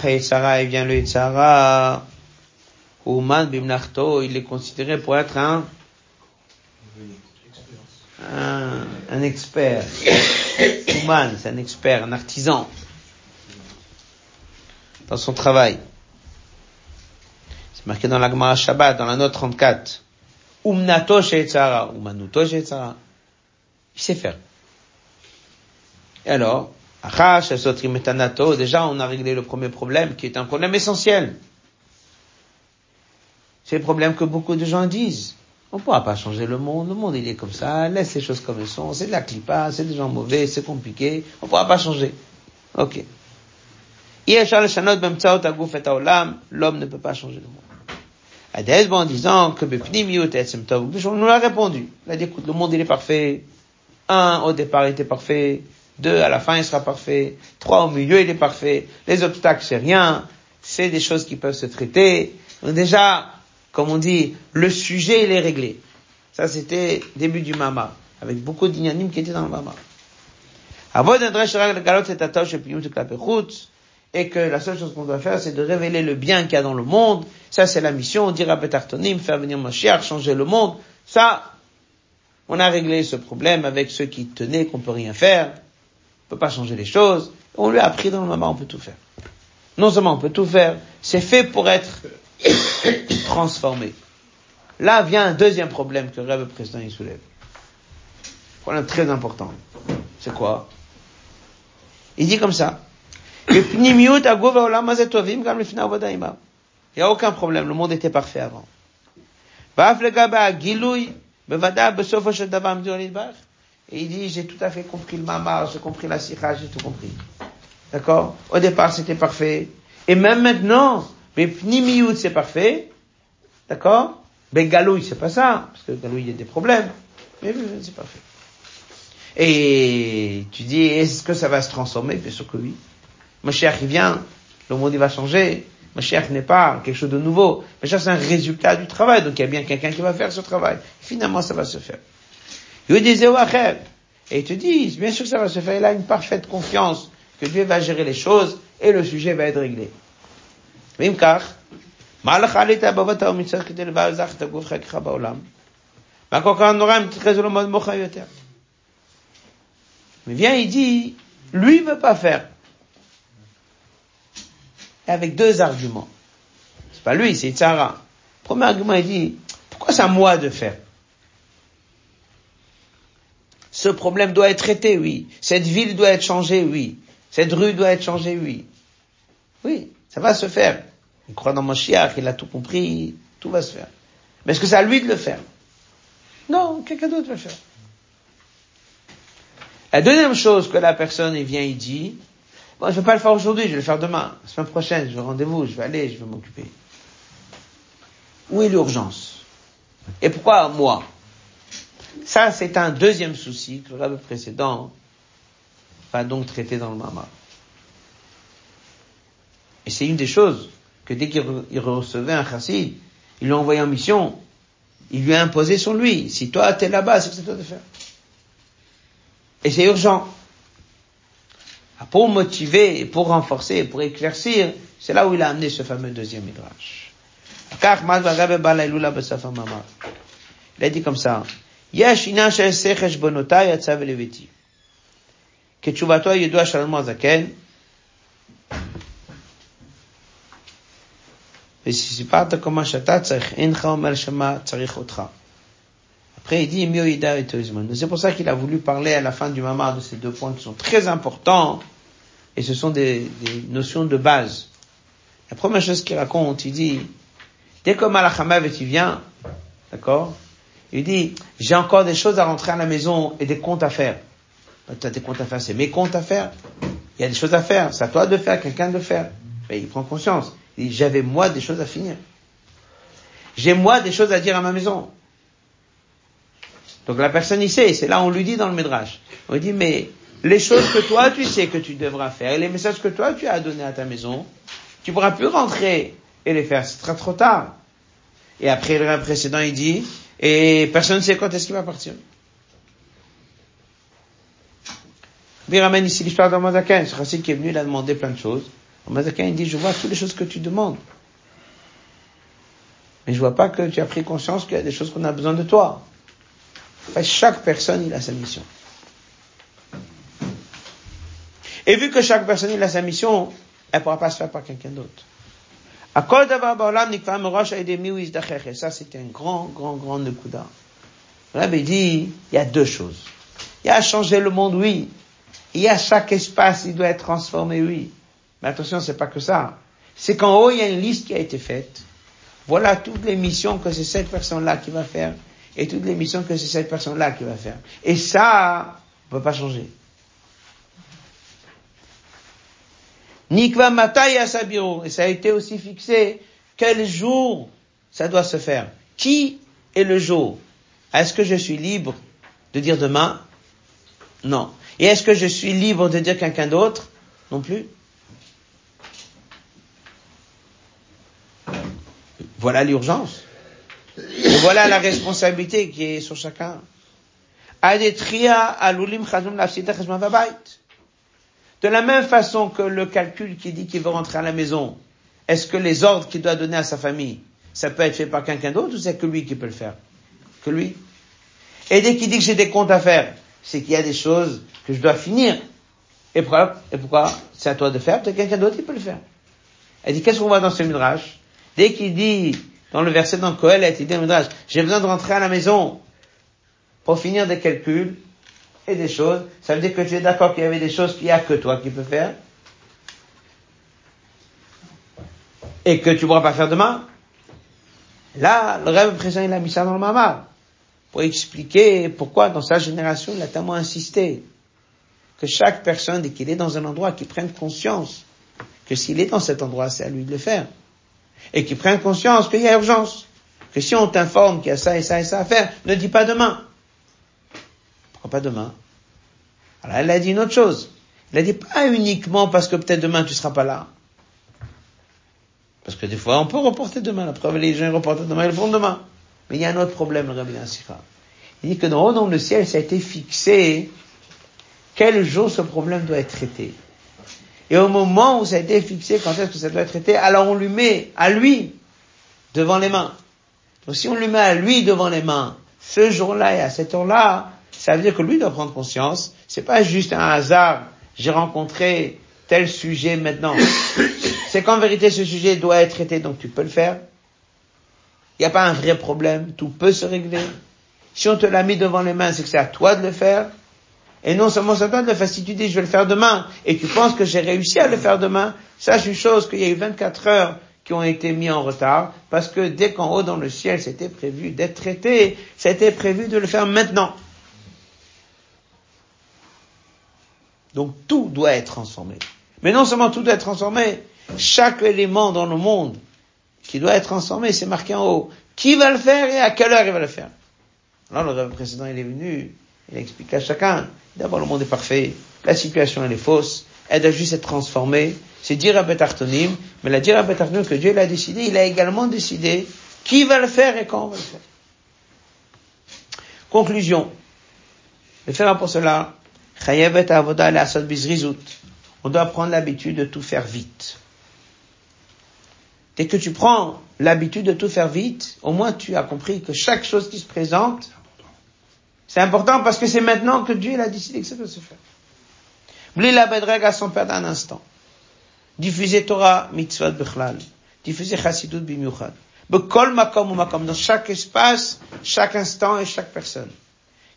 et Sarah, il vient le Yitzhara, Ouman Bimnachto, il est considéré pour être un, un, expert. Ouman, c'est un expert, un artisan dans son travail. C'est marqué dans la Gemara Shabbat, dans la note 34. Umnato Sheitzara, Umanuto Sheitzara. Il sait faire. Et alors, Déjà, on a réglé le premier problème, qui est un problème essentiel. C'est le problème que beaucoup de gens disent. On ne pourra pas changer le monde. Le monde, il est comme ça. Laisse les choses comme elles sont. C'est de la clipa, c'est des gens mauvais, c'est compliqué. On ne pourra pas changer. Ok. L'homme ne peut pas changer le monde. Adès, disant que on nous l'a répondu. Il a dit, écoute, le monde, il est parfait. Un, au départ, il était parfait. Deux, à la fin, il sera parfait. Trois, au milieu, il est parfait. Les obstacles, c'est rien. C'est des choses qui peuvent se traiter. Déjà, comme on dit, le sujet, il est réglé. Ça, c'était début du mama. Avec beaucoup d'ignanimes qui étaient dans le mama. et que la seule chose qu'on doit faire, c'est de révéler le bien qu'il y a dans le monde. Ça, c'est la mission. Dire à Betartonim, faire venir Mashiach, changer le monde. Ça, on a réglé ce problème avec ceux qui tenaient qu'on peut rien faire. On peut pas changer les choses. On lui a appris dans le moment, on peut tout faire. Non seulement on peut tout faire, c'est fait pour être transformé. Là vient un deuxième problème que le président il soulève. Problème très important. C'est quoi? Il dit comme ça. Il n'y a aucun problème, le monde était parfait avant. Et il dit, j'ai tout à fait compris le mamar, j'ai compris la sikha, j'ai tout compris. D'accord? Au départ, c'était parfait. Et même maintenant, mais c'est parfait. D'accord? Mais galouille, c'est pas ça. Parce que galouille, il y a des problèmes. Mais c'est parfait. Et tu dis, est-ce que ça va se transformer? Bien sûr que oui. Mashiach, il vient, le monde, il va changer. Mashiach n'est pas quelque chose de nouveau. Mashiach, c'est un résultat du travail. Donc, il y a bien quelqu'un qui va faire ce travail. Finalement, ça va se faire. Et ils te disent, bien sûr que ça va se faire. Il a une parfaite confiance que Dieu va gérer les choses et le sujet va être réglé. Mais viens, il dit, lui veut pas faire. Et avec deux arguments. C'est pas lui, c'est Tzara. Premier argument, il dit, pourquoi c'est à moi de faire? Ce problème doit être traité, oui. Cette ville doit être changée, oui. Cette rue doit être changée, oui. Oui, ça va se faire. Il croit dans Mashiach, il a tout compris, tout va se faire. Mais est-ce que c'est à lui de le faire? Non, quelqu'un d'autre va le faire. La deuxième chose que la personne vient, il dit, bon, je vais pas le faire aujourd'hui, je vais le faire demain, la semaine prochaine, je vais rendez-vous, je vais aller, je vais m'occuper. Où est l'urgence? Et pourquoi moi? Ça, c'est un deuxième souci que le rabbi précédent va donc traiter dans le Mama. Et c'est une des choses que dès qu'il recevait un chassid, il l'envoyait en mission, il lui a imposé sur lui. Si toi, t'es là-bas, c'est que c'est toi de faire. Et c'est urgent. Ah, pour motiver, pour renforcer, pour éclaircir, c'est là où il a amené ce fameux deuxième midrash. Il a dit comme ça. וסיפרת כל מה שאתה צריך, אינך אומר שמה צריך אותך. Après, il dit, Mioïda et C'est pour ça qu'il a voulu parler à la fin du mamar de ces deux points qui sont très importants, et ce sont des, des notions de base. La première chose qu'il raconte, il dit, dès que Malachamav tu viens, d'accord, il dit, j'ai encore des choses à rentrer à la maison et des comptes à faire. Tu as des comptes à faire, c'est mes comptes à faire. Il y a des choses à faire, c'est à toi de faire, quelqu'un de faire. Mais il prend conscience. J'avais moi des choses à finir. J'ai moi des choses à dire à ma maison. Donc la personne y sait, c'est là on lui dit dans le Midrash. On lui dit, mais les choses que toi tu sais que tu devras faire, les messages que toi tu as donnés à ta maison, tu pourras plus rentrer et les faire, ce sera trop tard. Et après le précédent, il dit, et personne ne sait quand est-ce qu'il va partir. Il ramène ici l'histoire d'un Mazakin. Ce qui est venu, il a demandé plein de choses. Mazakin, il dit, je vois toutes les choses que tu demandes. Mais je vois pas que tu as pris conscience qu'il y a des choses qu'on a besoin de toi. chaque personne, il a sa mission. Et vu que chaque personne, il a sa mission, elle pourra pas se faire par quelqu'un d'autre. Ça, c'était un grand, grand, grand nekuda. il dit, il y a deux choses. Il y a changer le monde, oui. Il y a chaque espace, il doit être transformé, oui. Mais attention, c'est pas que ça. C'est qu'en haut, il y a une liste qui a été faite. Voilà toutes les missions que c'est cette personne-là qui va faire, et toutes les missions que c'est cette personne-là qui va faire. Et ça, on peut pas changer. Nikva Matai bureau. Et ça a été aussi fixé quel jour ça doit se faire? Qui est le jour? Est-ce que je suis libre de dire demain? Non. Et est-ce que je suis libre de dire quelqu'un d'autre? Non plus. Voilà l'urgence. voilà la responsabilité qui est sur chacun. De la même façon que le calcul qui dit qu'il veut rentrer à la maison, est-ce que les ordres qu'il doit donner à sa famille, ça peut être fait par quelqu'un d'autre ou c'est que lui qui peut le faire? Que lui? Et dès qu'il dit que j'ai des comptes à faire, c'est qu'il y a des choses que je dois finir. Et pourquoi, et pourquoi? C'est à toi de faire Peut-être quelqu'un d'autre qui peut le faire. Elle dit, qu'est-ce qu'on voit dans ce midrash? Dès qu'il dit, dans le verset dans Kohelet, il dit j'ai besoin de rentrer à la maison pour finir des calculs et des choses, ça veut dire que tu es d'accord qu'il y avait des choses qu'il n'y a que toi qui peux faire et que tu ne pourras pas faire demain. Là, le rêve présent, il a mis ça dans le mamar pour expliquer pourquoi dans sa génération il a tellement insisté que chaque personne, dès qu'il est dans un endroit, qu'il prenne conscience que s'il est dans cet endroit, c'est à lui de le faire. Et qu'il prenne conscience qu'il y a urgence. Que si on t'informe qu'il y a ça et ça et ça à faire, ne dis pas demain. Pourquoi pas demain? Alors elle a dit une autre chose. Elle a dit pas uniquement parce que peut-être demain tu seras pas là. Parce que des fois on peut reporter demain. La preuve, les gens reportent demain, ils le font demain. Mais il y a un autre problème, le Rabbi Il dit que dans, dans le ciel, ça a été fixé quel jour ce problème doit être traité? Et au moment où ça a été fixé, quand est-ce que ça doit être traité, alors on lui met à lui devant les mains. Donc si on lui met à lui devant les mains, ce jour-là et à cette heure-là, ça veut dire que lui doit prendre conscience. C'est pas juste un hasard. J'ai rencontré tel sujet maintenant. (coughs) C'est qu'en vérité ce sujet doit être traité, donc tu peux le faire. Il n'y a pas un vrai problème. Tout peut se régler. Si on te l'a mis devant les mains, c'est que c'est à toi de le faire. Et non seulement de le faire, si tu dis je vais le faire demain, et tu penses que j'ai réussi à le faire demain, sache une chose qu'il y a eu 24 heures qui ont été mis en retard, parce que dès qu'en haut dans le ciel c'était prévu d'être traité, c'était prévu de le faire maintenant. Donc tout doit être transformé. Mais non seulement tout doit être transformé, chaque élément dans le monde qui doit être transformé, c'est marqué en haut. Qui va le faire et à quelle heure il va le faire? Alors le précédent, il est venu, il a expliqué à chacun, d'abord le monde est parfait, la situation elle est fausse, elle doit juste être transformée, c'est dire à Betartonim, mais la dire à Betartonim que Dieu l'a décidé, il a également décidé qui va le faire et quand on va le faire. Conclusion. Le faire pour cela, on doit prendre l'habitude de tout faire vite. Dès que tu prends l'habitude de tout faire vite, au moins tu as compris que chaque chose qui se présente, c'est important parce que c'est maintenant que Dieu a décidé que ça doit se faire. Bli la bedrega sans perdre un instant. Diffuser Torah, mitzvot bechlal. Diffuser chassidut bimiuchad. Bekol makom ou makom. Dans chaque espace, chaque instant et chaque personne.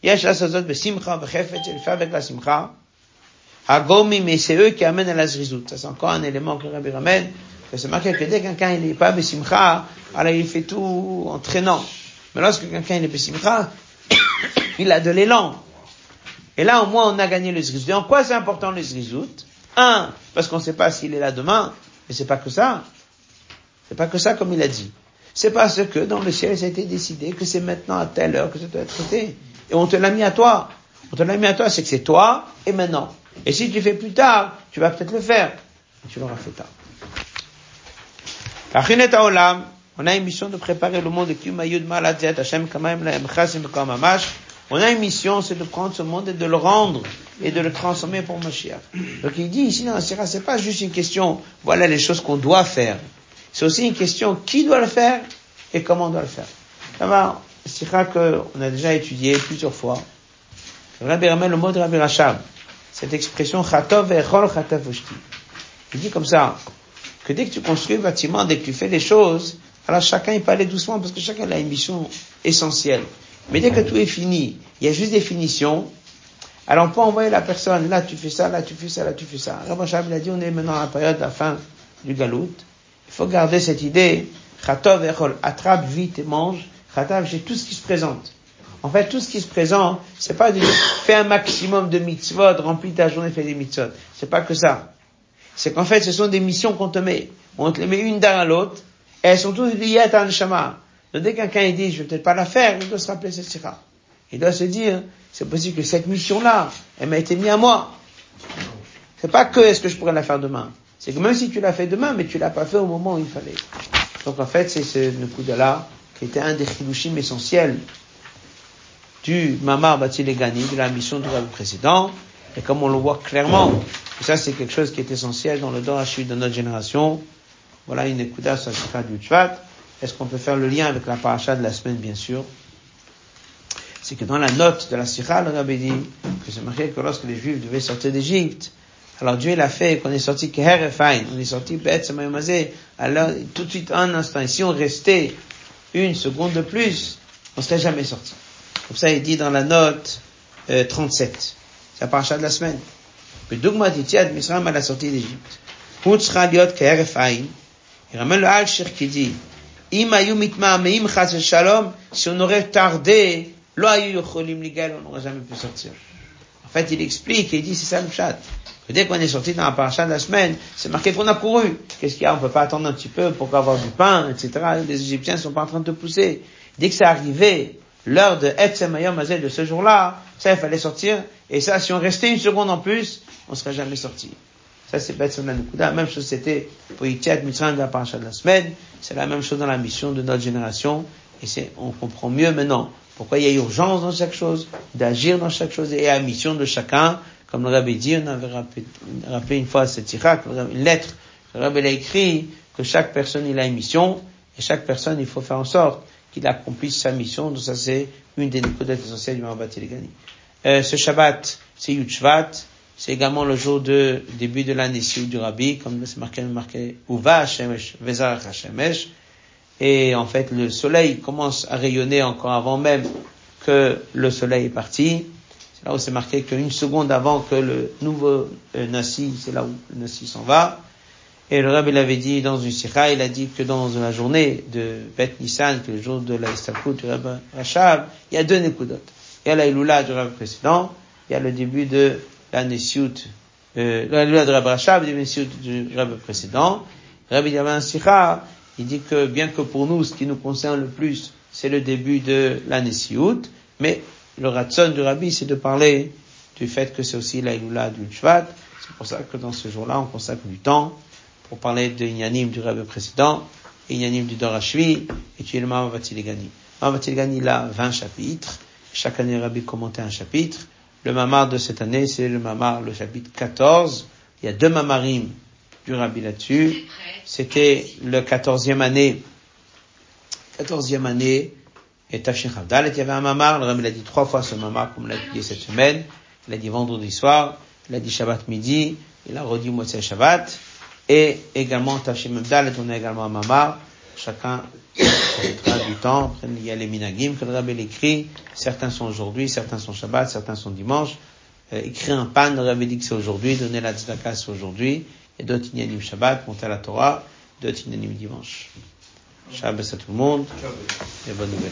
Yesh asazot besimcha, bechefet, et le faire avec la simcha. Hagomi, mais c'est eux qui amènent à la zrizout. Ça c'est encore un élément que Rabbi ramène. C'est marqué que dès que quelqu'un n'est pas besimcha, alors il fait tout en traînant. Mais lorsque quelqu'un est besimcha, il a de l'élan. Et là, au moins, on a gagné le zrizout. Et en quoi c'est important le zrizout? Un, parce qu'on ne sait pas s'il est là demain, mais c'est pas que ça. C'est pas que ça, comme il a dit. C'est parce que dans le ciel, ça a été décidé que c'est maintenant à telle heure que ça doit être traité. Et on te l'a mis à toi. On te l'a mis à toi, c'est que c'est toi et maintenant. Et si tu fais plus tard, tu vas peut-être le faire. tu l'auras fait tard. On a une mission de préparer le monde On a une mission, c'est de prendre ce monde et de le rendre et de le transformer pour Mashiach. Donc il dit ici dans la c'est pas juste une question, voilà les choses qu'on doit faire. C'est aussi une question qui doit le faire et comment on doit le faire. D'abord, Sira qu'on a déjà étudié plusieurs fois. Rabbi ramène le mot de Rabbi Rachab. Cette expression, Il dit comme ça, que dès que tu construis un bâtiment, dès que tu fais les choses, alors chacun il peut aller doucement parce que chacun a une mission essentielle. Mais dès que tout est fini, il y a juste des finitions, alors on peut envoyer la personne, là tu fais ça, là tu fais ça, là tu fais ça. Rabbi il a dit, on est maintenant à la période de la fin du galout. Il faut garder cette idée, Chatov Echol, attrape vite et mange. Chatav, j'ai tout ce qui se présente. En fait, tout ce qui se présente, c'est pas de fais un maximum de mitzvot, remplis ta journée, fais des mitzvot. C'est pas que ça c'est qu'en fait, ce sont des missions qu'on te met. On te les met une derrière l'autre, et elles sont toutes liées à ta. Donc dès que quelqu'un dit, je vais peut-être pas la faire, il doit se rappeler cette sira. Il doit se dire, c'est possible que cette mission-là, elle m'a été mise à moi. C'est pas que est-ce que je pourrais la faire demain? C'est que même si tu l'as fait demain, mais tu l'as pas fait au moment où il fallait. Donc en fait, c'est ce Nukudala qui était un des chilushim essentiels du Mamar Batilegani, de la mission du rêve précédent. Et comme on le voit clairement ça, c'est quelque chose qui est essentiel dans le Dorashi de notre génération. Voilà une écoute sur la du Tchvat. Est-ce qu'on peut faire le lien avec la paracha de la semaine, bien sûr? C'est que dans la note de la Sikha, le Rabbi dit que c'est marqué que lorsque les Juifs devaient sortir d'Égypte, alors Dieu l'a fait qu'on est sorti Keherefine, on est sorti Be'etzamayomazé, alors tout de suite un instant, et si on restait une seconde de plus, on serait jamais sorti. Comme ça, il dit dans la note euh, 37. C'est la paracha de la semaine. Le dogma d'Itiad Misraim à la sortie d'Égypte. Il ramène le Al-Shir qui dit, si on aurait tardé, on n'aurait jamais pu sortir. En fait, il explique il dit, c'est ça le chat. dès qu'on est sorti dans la paracha de la semaine, c'est marqué qu'on a couru. Qu'est-ce qu'il y a? On peut pas attendre un petit peu pour avoir du pain, etc. Les Égyptiens sont pas en train de pousser. Dès que c'est arrivé, l'heure de Etzemayom Mazel de ce jour-là, ça, il fallait sortir. Et ça, si on restait une seconde en plus, on serait jamais sorti. Ça, c'est La même chose, c'était pour Yitiat Mitzrayim de la paracha de la semaine. C'est la même chose dans la mission de notre génération. Et c'est, on comprend mieux maintenant pourquoi il y a urgence dans chaque chose, d'agir dans chaque chose et la mission de chacun. Comme le Rabbi dit, on avait rappelé, une fois cette tirade, une lettre, le Rabbi a écrit que chaque personne, il a une mission, et chaque personne, il faut faire en sorte qu'il accomplisse sa mission. Donc ça, c'est une des nicodettes essentielles du Mahabat euh, Ce Shabbat, c'est Yud c'est également le jour de début de l'année du Rabbi, comme c'est marqué, marqué Uva Hashemesh, Vezar Hashemesh. Et en fait, le soleil commence à rayonner encore avant même que le soleil est parti. C'est là où c'est marqué qu'une seconde avant que le nouveau euh, Nassi, c'est là où le Nassi s'en va. Et le Rabbi l'avait dit dans une sikha, il a dit que dans la journée de Bet Nissan, que le jour de la du Rabbi Rachab, il y a deux Nekudot. Il y a la du Rabbi précédent, il y a le début de la Nessiout, euh, la de Rabbi Rachab, du Nessiout du Rabbi précédent. Rabbi Yavan Sikha, il dit que bien que pour nous, ce qui nous concerne le plus, c'est le début de la Nessiout, mais le ratson du Rabbi, c'est de parler du fait que c'est aussi la Ilula du Shvat. C'est pour ça que dans ce jour-là, on consacre du temps pour parler de Inyanim du Rabbi précédent, et du Dorashvi, et tu es le Mahavatigani. Mahavatigani, il a 20 chapitres. Chaque année, Rabbi commentait un chapitre. Le mamar de cette année, c'est le mamar, le chapitre 14. Il y a deux mamarim du Rabbi là-dessus. C'était le quatorzième année, quatorzième année, et Tafshin Chavdal, il y avait un mamar, le Rabbi l'a dit trois fois ce mamar, comme l'a dit cette semaine. Il a dit vendredi soir, il a dit Shabbat midi, il a redit Motsei Shabbat, et également Tafshin Chavdal, on a également un mamar. Chacun (coughs) du temps. il y a les minagim que le rabbi écrit. Certains sont aujourd'hui, certains sont Shabbat, certains sont dimanche. Euh, écrit un pan, le rabbi dit que c'est aujourd'hui, donner la tzedaka c'est aujourd'hui. Et d'autres inyanim Shabbat, monter à la Torah, d'autres inyanim dimanche. Shabbat à tout le monde. Et bonne nouvelle.